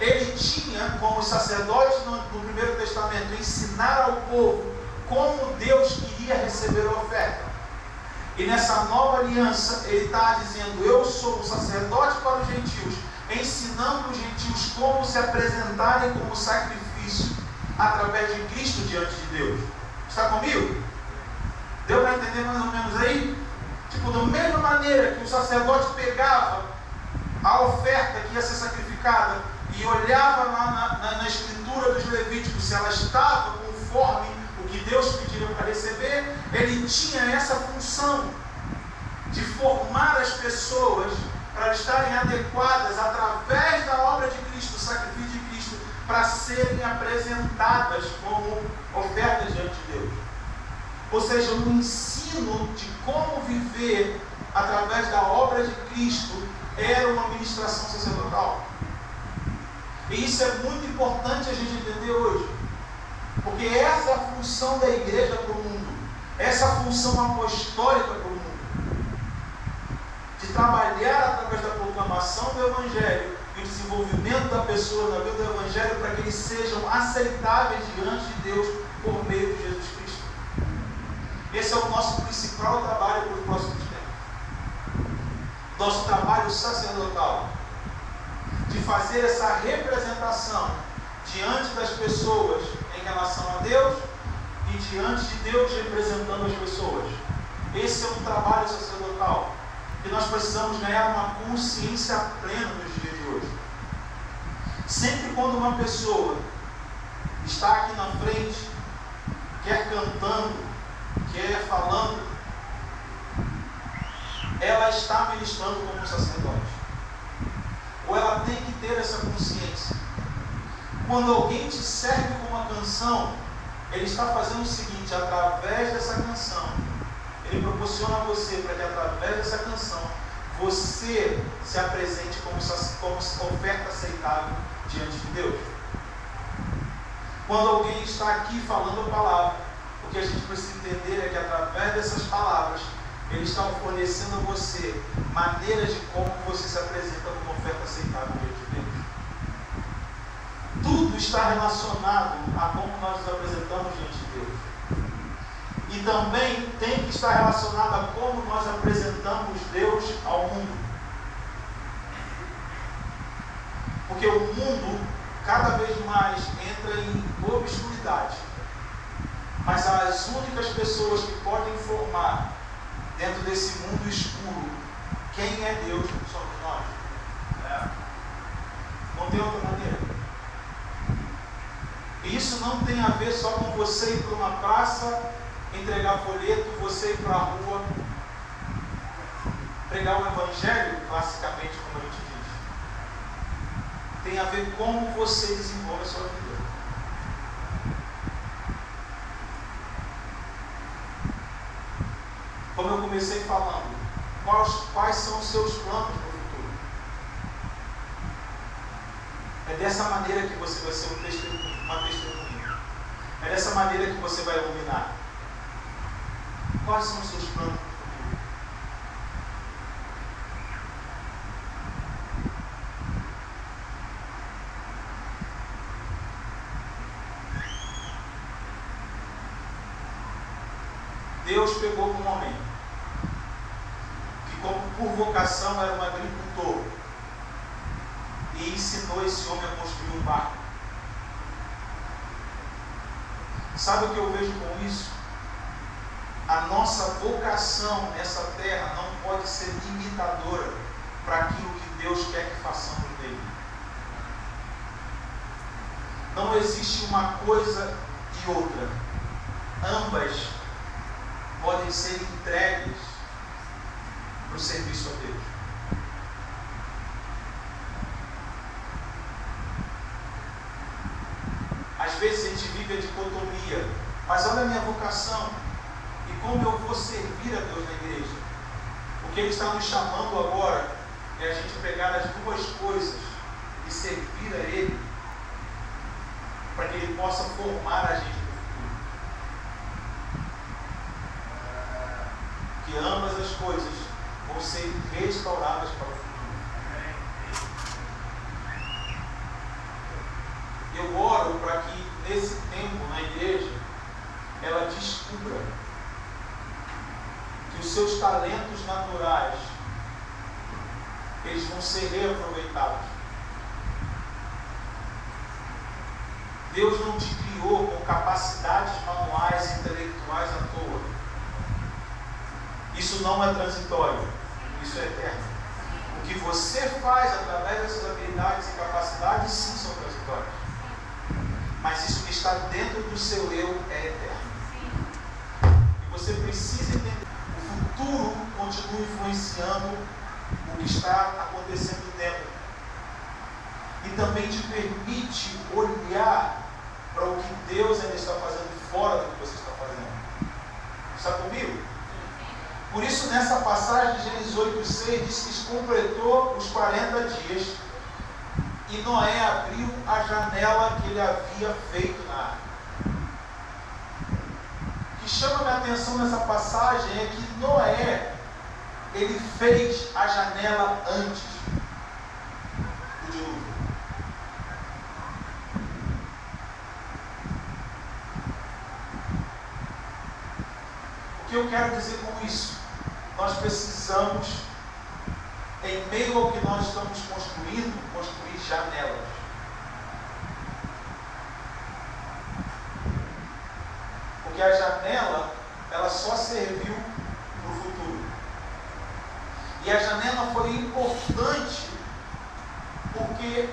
Ele tinha, como sacerdote no, no Primeiro Testamento, ensinar ao povo como Deus queria receber a oferta. E nessa nova aliança, ele está dizendo: Eu sou um sacerdote para os gentios, ensinando os gentios como se apresentarem como sacrifício através de Cristo diante de Deus. Está comigo? Deu para entender mais ou menos aí? Tipo, da mesma maneira que o sacerdote pegava a oferta que ia ser sacrificada e olhava na, na, na escritura dos Levíticos se ela estava conforme o que Deus pediu para receber, ele tinha essa função de formar as pessoas para estarem adequadas através da obra de Cristo, sacrifício para serem apresentadas como ofertas diante de Deus. Ou seja, o ensino de como viver através da obra de Cristo era uma ministração sacerdotal. E isso é muito importante a gente entender hoje. Porque essa é a função da igreja para o mundo. Essa função apostólica para o mundo. De trabalhar através da proclamação do Evangelho desenvolvimento da pessoa na vida do Evangelho para que eles sejam aceitáveis diante de Deus por meio de Jesus Cristo. Esse é o nosso principal trabalho para os próximos tempos. Nosso trabalho sacerdotal de fazer essa representação diante das pessoas em relação a Deus e diante de Deus representando as pessoas. Esse é um trabalho sacerdotal que nós precisamos ganhar uma consciência plena nos dias Sempre quando uma pessoa está aqui na frente, quer cantando, quer falando, ela está ministrando como sacerdote. Ou ela tem que ter essa consciência. Quando alguém te serve com uma canção, ele está fazendo o seguinte, através dessa canção, ele proporciona a você para que através dessa canção você se apresente como, como oferta aceitável diante de Deus. Quando alguém está aqui falando a palavra, o que a gente precisa entender é que através dessas palavras, ele está fornecendo a você maneiras de como você se apresenta como oferta aceitável diante de Deus. Tudo está relacionado a como nós nos apresentamos diante e também tem que estar relacionado a como nós apresentamos Deus ao mundo. Porque o mundo cada vez mais entra em obscuridade. Mas as únicas pessoas que podem formar dentro desse mundo escuro quem é Deus somos nós. É. Não tem outra maneira. E isso não tem a ver só com você ir para uma praça entregar folheto, você ir para a rua, pregar o Evangelho, classicamente, como a gente diz. Tem a ver com como você desenvolve a sua vida. Como eu comecei falando, quais, quais são os seus planos para o futuro? É dessa maneira que você vai ser um testemunho, uma testemunha. É dessa maneira que você vai iluminar. Quais são os seus planos Deus pegou um homem que, como por vocação, era um agricultor e ensinou esse homem a construir um barco. Sabe o que eu vejo com isso? A nossa vocação nessa terra não pode ser limitadora para aquilo que Deus quer que façamos nele. Não existe uma coisa e outra. Ambas podem ser entregues para o serviço a Deus. Às vezes a gente vive a dicotomia, mas olha a minha vocação como eu vou servir a Deus na igreja. O que Ele está nos chamando agora é a gente pegar as duas coisas e servir a Ele, para que Ele possa formar a gente no futuro. Que ambas as coisas vão ser restauradas para o futuro. Eu oro para que nesse tempo na igreja ela descubra que os seus talentos naturais eles vão ser reaproveitados. Deus não te criou com capacidades manuais e intelectuais à toa. Isso não é transitório, isso é eterno. O que você faz através dessas habilidades e capacidades, sim, são transitórias. Mas isso que está dentro do seu eu é eterno. E você precisa entender futuro continua influenciando o que está acontecendo dentro. E também te permite olhar para o que Deus ainda está fazendo fora do que você está fazendo. Está comigo? Por isso, nessa passagem de Gênesis 8,6 diz que completou os 40 dias e Noé abriu a janela que ele havia feito na arca que chama minha atenção nessa passagem é que Noé, ele fez a janela antes do dilúvio. O que eu quero dizer com isso? Nós precisamos, em meio ao que nós estamos construindo, construir janelas. Porque a janela, ela só serviu para o futuro. E a janela foi importante porque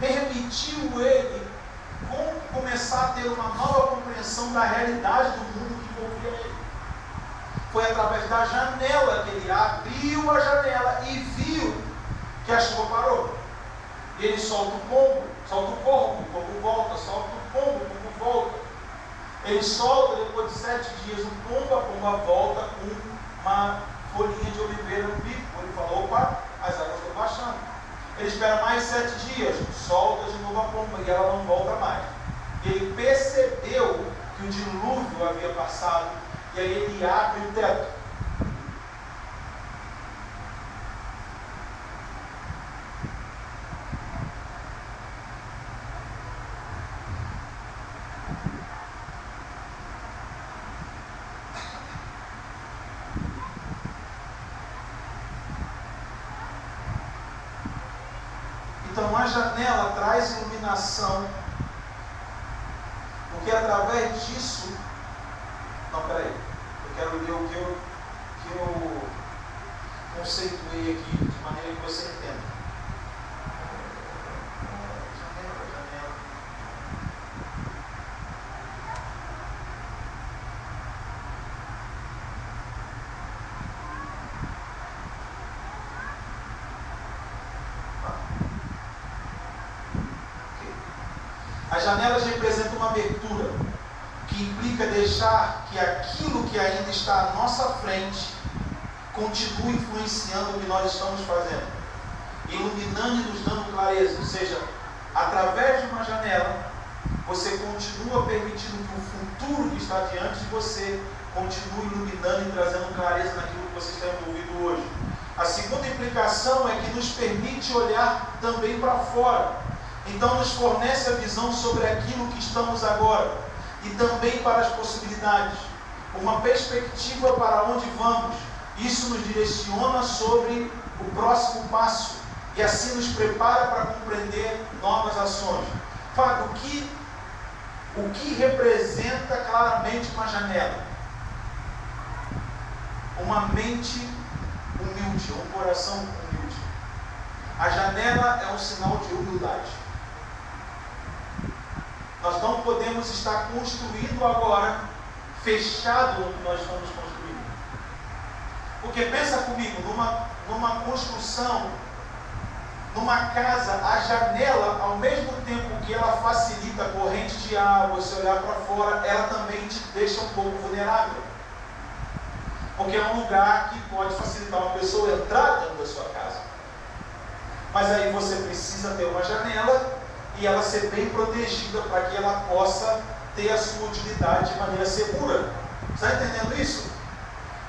permitiu ele começar a ter uma nova compreensão da realidade do mundo que envolvia ele. Foi através da janela que ele abriu a janela e viu que a chuva parou. Ele solta o pombo, solta o corvo, o pombo volta, solta o pombo, o pombo volta. Ele solta, depois de sete dias, o pombo, a pomba volta com uma folhinha de oliveira no bico. Ele fala, opa, as águas estão baixando. Ele espera mais sete dias, solta de novo a pomba e ela não volta mais. Ele percebeu que o dilúvio havia passado e aí ele abre o teto. Então a janela traz iluminação, porque através disso. Não, peraí. Eu quero ler o que eu, que eu conceituei aqui de maneira que você entenda. janelas representam uma abertura, que implica deixar que aquilo que ainda está à nossa frente continue influenciando o que nós estamos fazendo, iluminando e nos dando clareza. Ou seja, através de uma janela, você continua permitindo que o futuro que está diante de você continue iluminando e trazendo clareza naquilo que você está envolvido hoje. A segunda implicação é que nos permite olhar também para fora então, nos fornece a visão sobre aquilo que estamos agora e também para as possibilidades, uma perspectiva para onde vamos. Isso nos direciona sobre o próximo passo e assim nos prepara para compreender novas ações. Fábio, o que, o que representa claramente uma janela? Uma mente humilde, um coração humilde. A janela é um sinal de humildade. Nós não podemos estar construindo agora fechado onde nós estamos construindo. Porque pensa comigo, numa, numa construção, numa casa, a janela, ao mesmo tempo que ela facilita a corrente de ar, você olhar para fora, ela também te deixa um pouco vulnerável. Porque é um lugar que pode facilitar uma pessoa entrar dentro da sua casa. Mas aí você precisa ter uma janela e ela ser bem protegida para que ela possa ter a sua utilidade de maneira segura. Está entendendo isso?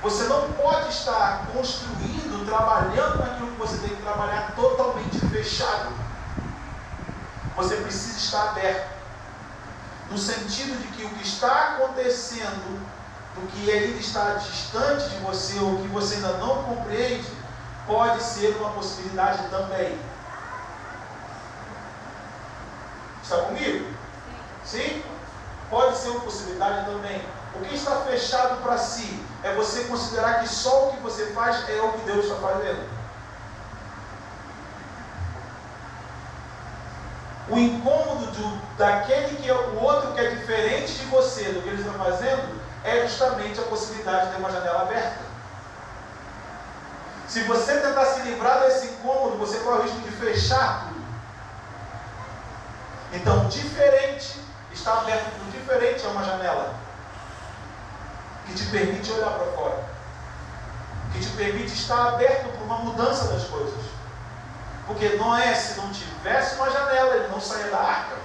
Você não pode estar construindo, trabalhando naquilo que você tem que trabalhar totalmente fechado. Você precisa estar aberto. No sentido de que o que está acontecendo, do que ainda está distante de você, ou que você ainda não compreende, pode ser uma possibilidade também. Está comigo? Sim. Sim? Pode ser uma possibilidade também. O que está fechado para si é você considerar que só o que você faz é o que Deus está fazendo. O incômodo do, daquele que é o outro que é diferente de você, do que ele está fazendo, é justamente a possibilidade de ter uma janela aberta. Se você tentar se livrar desse incômodo, você corre o risco de fechar tudo. Então, diferente, está aberto o diferente é uma janela que te permite olhar para fora, que te permite estar aberto para uma mudança das coisas. Porque Noé, se não tivesse uma janela, ele não saía da arca.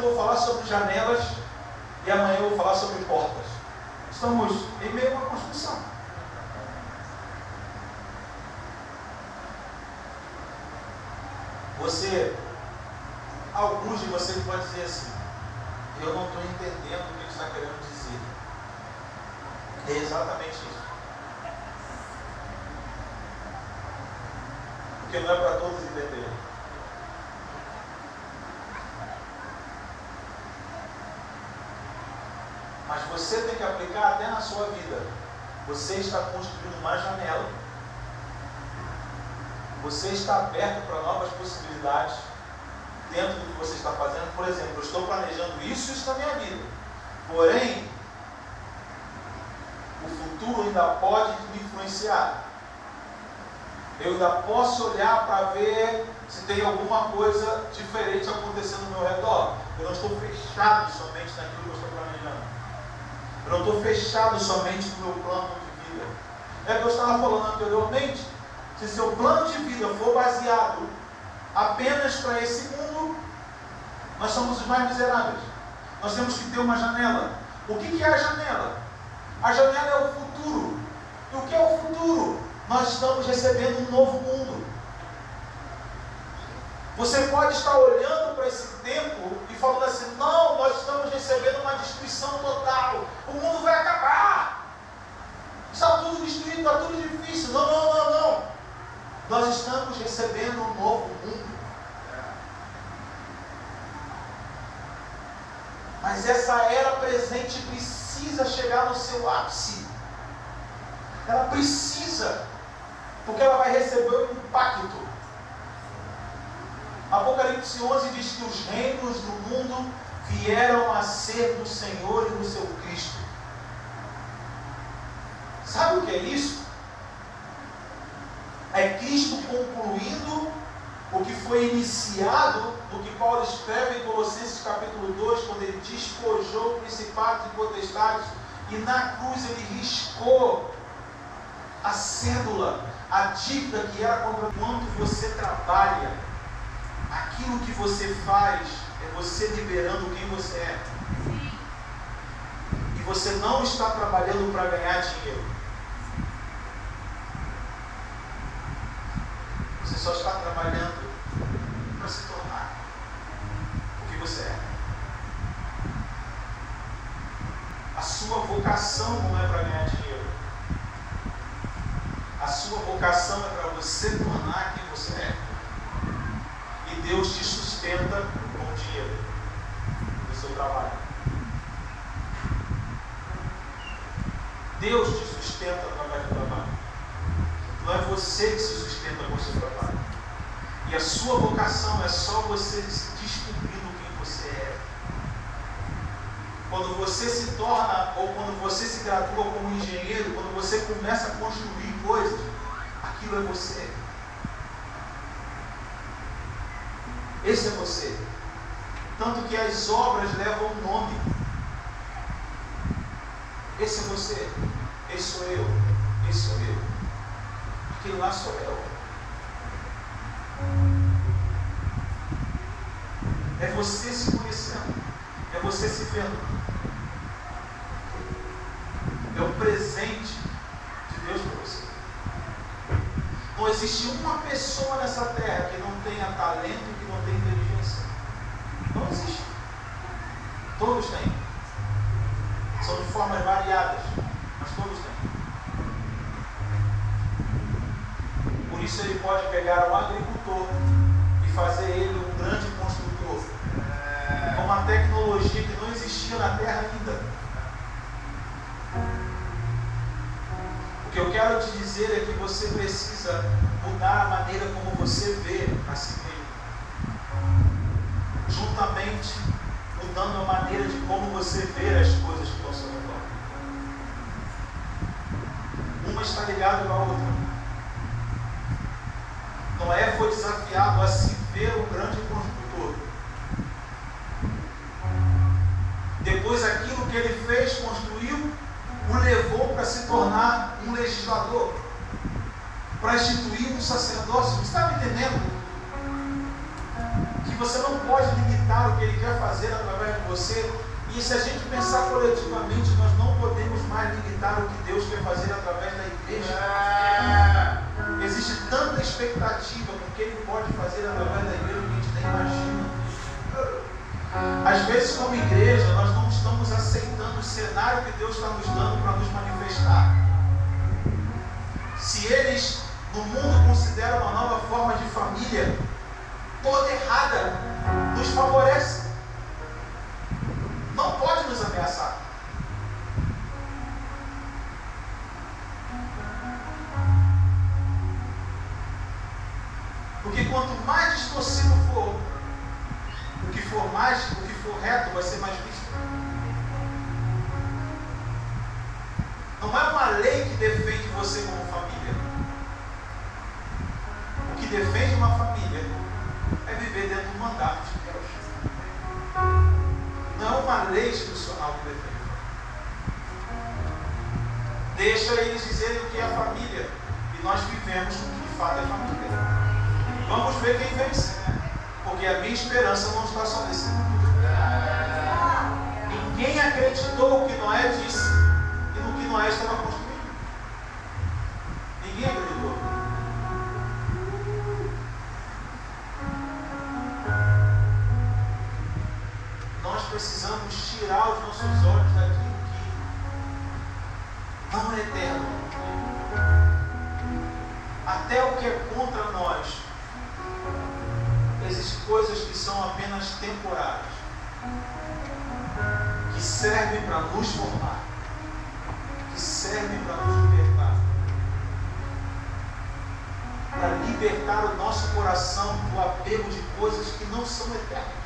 eu vou falar sobre janelas e amanhã eu vou falar sobre portas. Estamos em meio a uma construção. Você, alguns de vocês podem dizer assim, eu não estou entendendo o que ele está querendo dizer. É exatamente isso. Porque não é para todos entenderem. Mas você tem que aplicar até na sua vida. Você está construindo uma janela. Você está aberto para novas possibilidades dentro do que você está fazendo. Por exemplo, eu estou planejando isso e isso na minha vida. Porém, o futuro ainda pode me influenciar. Eu ainda posso olhar para ver se tem alguma coisa diferente acontecendo ao meu redor. Eu não estou fechado somente naquilo que eu estou planejando. Eu não estou fechado somente no meu plano de vida. É o que eu estava falando anteriormente. Se seu plano de vida for baseado apenas para esse mundo, nós somos os mais miseráveis. Nós temos que ter uma janela. O que, que é a janela? A janela é o futuro. E o que é o futuro? Nós estamos recebendo um novo mundo. Você pode estar olhando para esse tempo e falando assim: não, nós estamos recebendo uma destruição total, o mundo vai acabar, está tudo destruído, está tudo difícil. Não, não, não, não. Nós estamos recebendo um novo mundo. Mas essa era presente precisa chegar no seu ápice. Ela precisa, porque ela vai receber um impacto. Apocalipse 11 diz que os reinos do mundo vieram a ser do Senhor e do seu Cristo. Sabe o que é isso? É Cristo concluindo o que foi iniciado no que Paulo escreve em Colossenses capítulo 2, quando ele despojou principados e potestades, e na cruz ele riscou a cédula, a dívida que era contra quanto você trabalha aquilo que você faz é você liberando quem você é. E você não está trabalhando para ganhar dinheiro. Você só está trabalhando para se tornar o que você é. A sua vocação não é para ganhar dinheiro. A sua vocação é para você tornar quem você é. Deus te sustenta com dinheiro do seu trabalho. Deus te sustenta através do trabalho. Não é você que se sustenta com o seu trabalho. E a sua vocação é só você descobrindo quem você é. Quando você se torna, ou quando você se gradua como engenheiro, quando você começa a construir coisas, aquilo é você. Esse é você. Tanto que as obras levam o nome. Esse é você. Esse sou eu. Esse sou eu. Aquele lá sou eu. É você se conhecendo. É você se vendo. É o presente de Deus para você. Não existe uma pessoa nessa terra que não tenha talento e que não tenha inteligência. Não existe. Todos têm. São de formas variadas, mas todos têm. Por isso ele pode pegar um agricultor e fazer ele um grande construtor. Com uma tecnologia que não existia na terra ainda. O que eu quero te dizer é que você precisa mudar a maneira como você vê a si mesmo. Juntamente mudando a maneira de como você vê as coisas que estão ao. Uma está ligada a outra. Noé foi desafiado a se ver um grande construtor. Depois aquilo que ele fez, construiu, o levou para se tornar um legislador, para instituir um sacerdócio. Você está me entendendo? Você não pode limitar o que Ele quer fazer através de você. E se a gente pensar coletivamente, nós não podemos mais limitar o que Deus quer fazer através da igreja. É. Existe tanta expectativa com o que Ele pode fazer através da igreja que a gente nem imagina. Às vezes, como igreja, nós não estamos aceitando o cenário que Deus está nos dando para nos manifestar. Se eles no mundo consideram uma nova forma de família, toda errada, nos favorece. Não pode nos ameaçar. Porque quanto mais distorcido for, o que for mais, o que for reto vai ser mais visto. Não é uma lei que defende você como família. O que defende uma família é viver dentro do mandato de Deus. Não uma lei institucional que defende. Deixa eles dizerem o que é família. E nós vivemos o que de fato é família. Vamos ver quem vence, né? Porque a minha esperança não está só nesse mundo. Ninguém acreditou o que Noé disse e no que Noé estava. Tirar os nossos olhos daquilo que não é eterno. Até o que é contra nós existem coisas que são apenas temporárias, que servem para nos formar, que servem para nos libertar, para libertar o nosso coração do apego de coisas que não são eternas.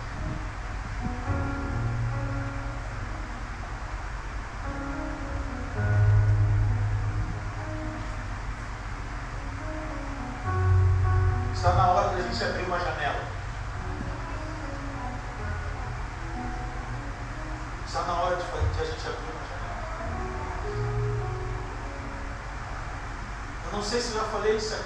Falei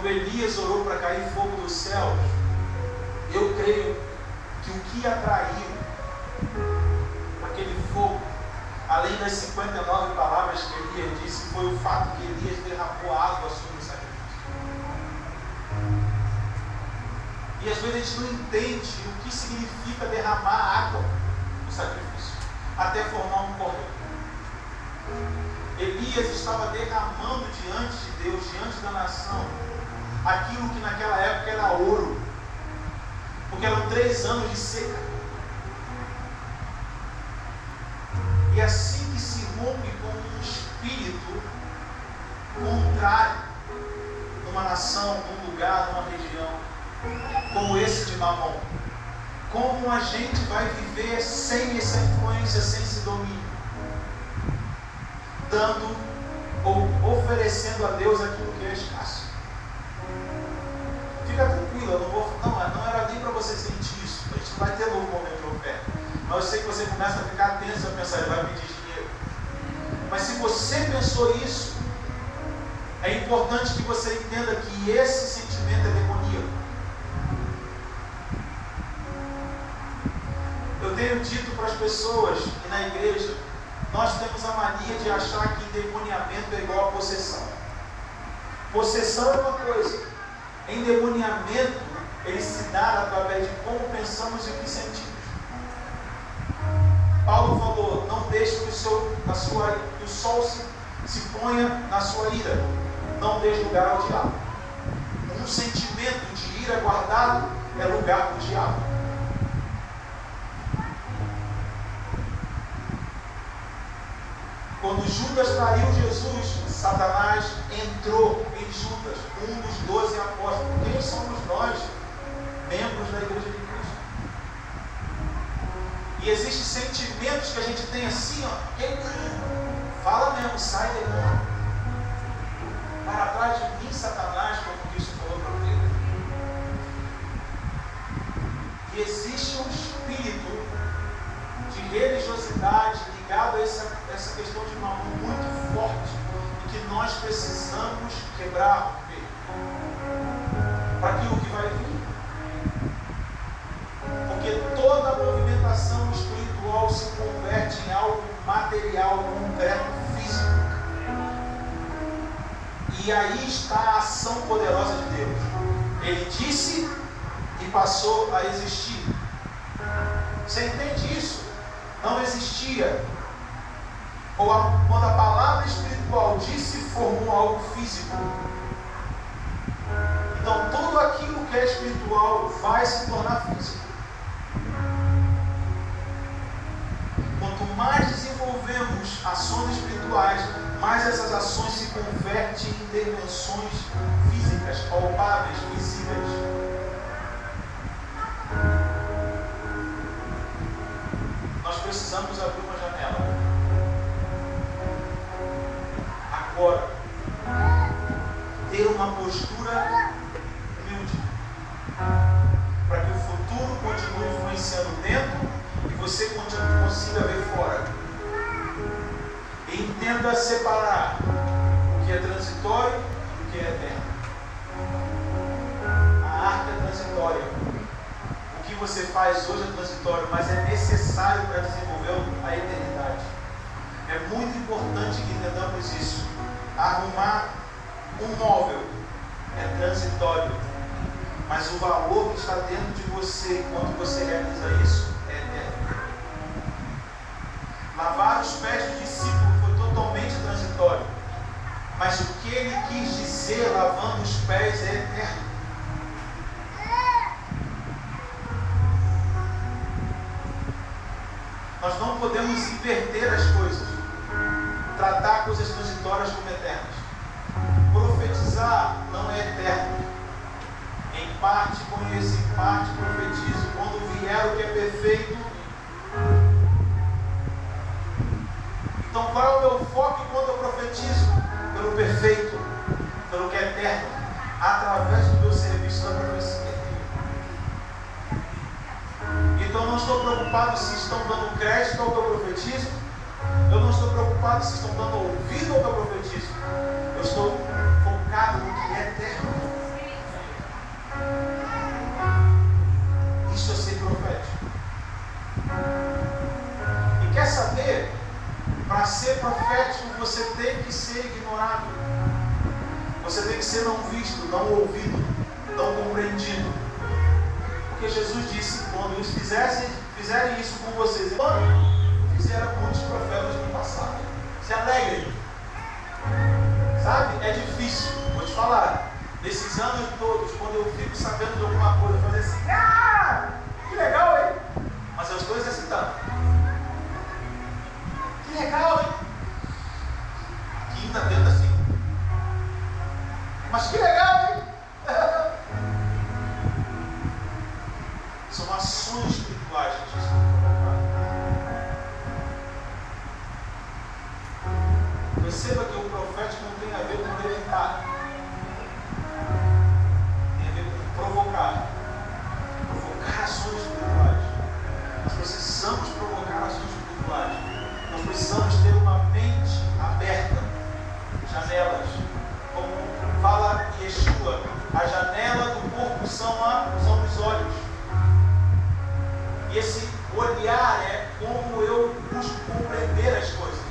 Quando Elias orou para cair fogo dos céus, eu creio que o que atraiu aquele fogo, além das 59 palavras que Elias disse, foi o fato que Elias derramou água sobre o sacrifício. E às vezes a gente não entende o que significa derramar água no sacrifício, até formar um cordão. Elias estava derramando diante de Deus, diante da nação, aquilo que naquela época era ouro, porque eram três anos de seca. E assim que se rompe com um espírito contrário numa nação, num lugar, numa região, como esse de Mamon, como a gente vai viver sem essa influência, sem esse domínio? Dando ou oferecendo a Deus aquilo que é escasso. Não. Não, não era nem para você sentir isso. A gente não vai ter novo momento de oferta. Mas eu sei que você começa a ficar tenso a pensar, ele vai pedir dinheiro. Mas se você pensou isso, é importante que você entenda que esse sentimento é demoníaco. Eu tenho dito para as pessoas e na igreja, nós temos a mania de achar que endemoniamento é igual a possessão. Possessão é uma coisa, endemoniamento ele se dá através de como pensamos e o que sentimos. Paulo falou: não deixe que o, seu, a sua, que o sol se, se ponha na sua ira. Não deixe lugar ao diabo. Um sentimento de ira guardado é lugar do diabo. Quando Judas traiu Jesus, Satanás entrou em Judas, um dos doze apóstolos. Quem somos nós, membros da igreja de Cristo? E existem sentimentos que a gente tem assim, ó. Quem fala mesmo, sai demônio. Para trás de mim, Satanás, como Cristo falou para Pedro. E existe um espírito de religiosidade ligado a essa, essa questão de mamão muito forte e que nós precisamos quebrar para aquilo que vai vir. Porque toda movimentação espiritual se converte em algo material, concreto, físico. E aí está a ação poderosa de Deus. Ele disse e passou a existir. Ser não visto, não ouvido, não compreendido. Porque Jesus disse: quando eles fizessem, fizerem isso com vocês, fizeram muitos profetas no passado. Se alegrem. Sabe? É difícil. Vou te falar. Nesses anos todos, quando eu fico sabendo de alguma coisa, eu fazer assim, ah, que legal, hein? Mas eu estou exercitando. Que legal, hein? Quinta tenta. Mas que legal, hein? São ações E esse olhar é como eu busco compreender as coisas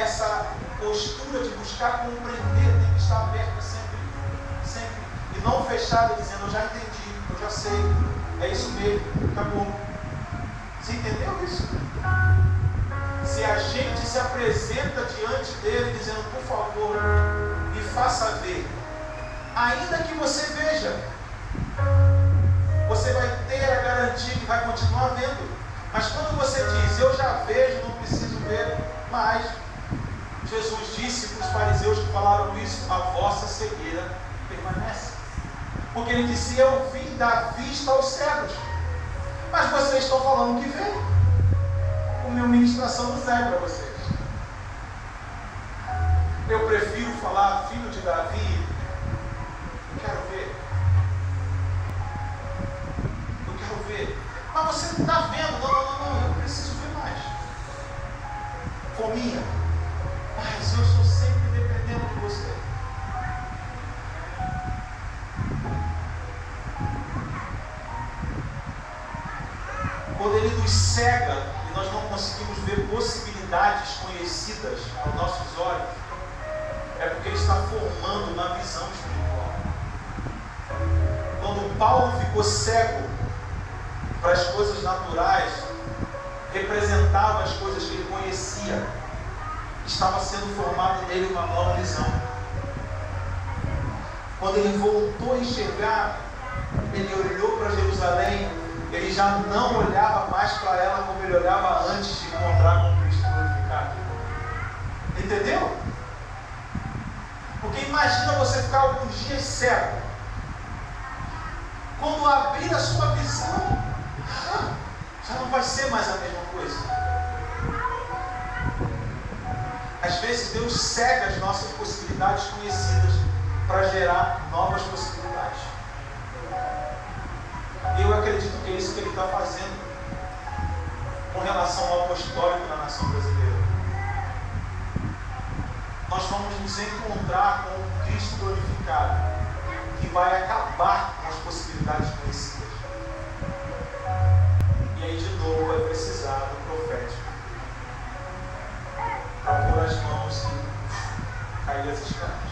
essa postura de buscar compreender tem que estar aberta sempre, sempre. E não fechada dizendo, eu já entendi, eu já sei, é isso mesmo, acabou. Você entendeu isso? Se a gente se apresenta diante dele dizendo, por favor, me faça ver, ainda que você veja, você vai ter a garantia que vai continuar vendo. Mas quando você diz, eu já vejo, não preciso ver mais, Jesus disse para os fariseus que falaram isso, a vossa cegueira permanece. Porque ele disse, eu vim dar vista aos cegos. Mas vocês estão falando que veio. O meu ministração não serve para vocês. Eu prefiro falar filho de Davi. Mas você não está vendo. Não, não, não. Eu preciso ver mais. Fominha. Mas eu sou sempre dependendo de você. Quando ele nos cega e nós não conseguimos ver possibilidades conhecidas aos nossos olhos, é porque ele está formando uma visão espiritual. Quando Paulo ficou cego para as coisas naturais, representava as coisas que ele conhecia, estava sendo formada nele uma nova visão. Quando ele voltou a enxergar, ele olhou para Jerusalém, ele já não olhava mais para ela como ele olhava antes de encontrar com Cristo glorificado. Entendeu? Porque imagina você ficar alguns dias cego. Quando abrir a sua visão, já não vai ser mais a mesma coisa. Às vezes Deus cega as nossas possibilidades conhecidas para gerar novas possibilidades. Eu acredito que é isso que Ele está fazendo com relação ao apostólico na nação brasileira. Nós vamos nos encontrar com um Cristo glorificado que vai acabar com as possibilidades conhecidas. E aí, de novo, vai precisar do profético para pôr as mãos e cair as escadas.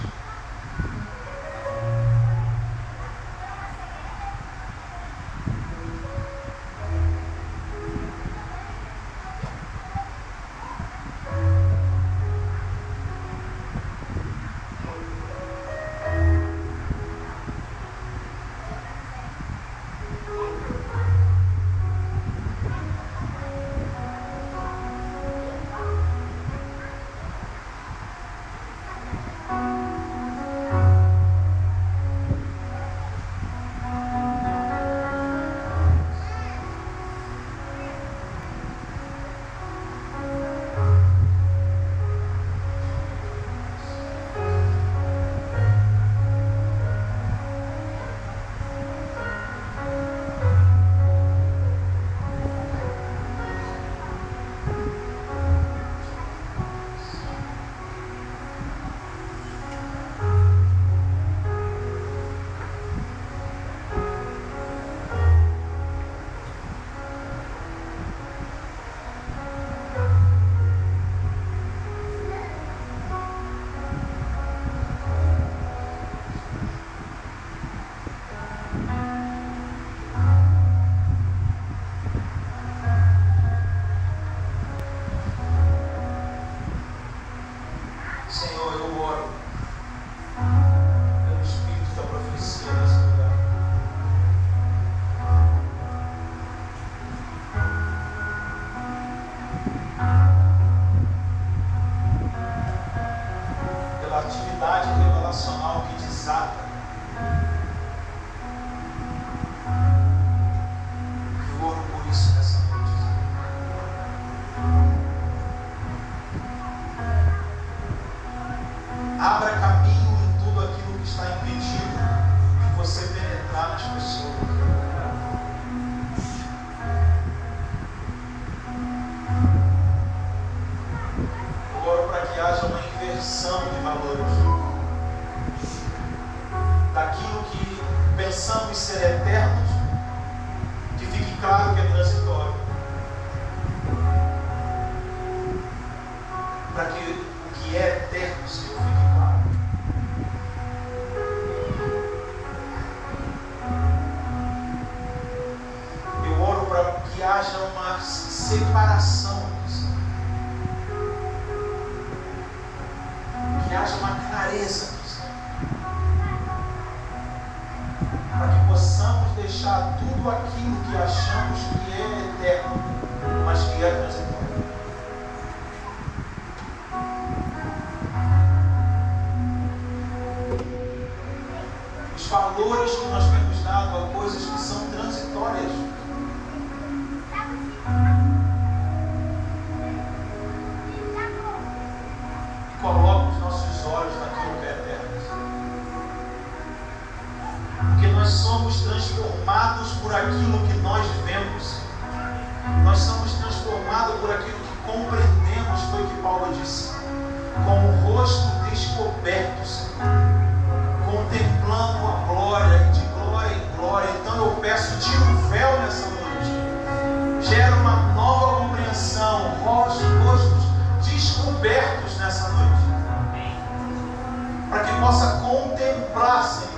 praça.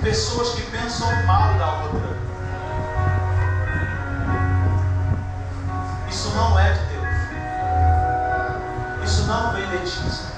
pessoas que pensam mal da outra. Isso não é de Deus. Isso não vem de ti.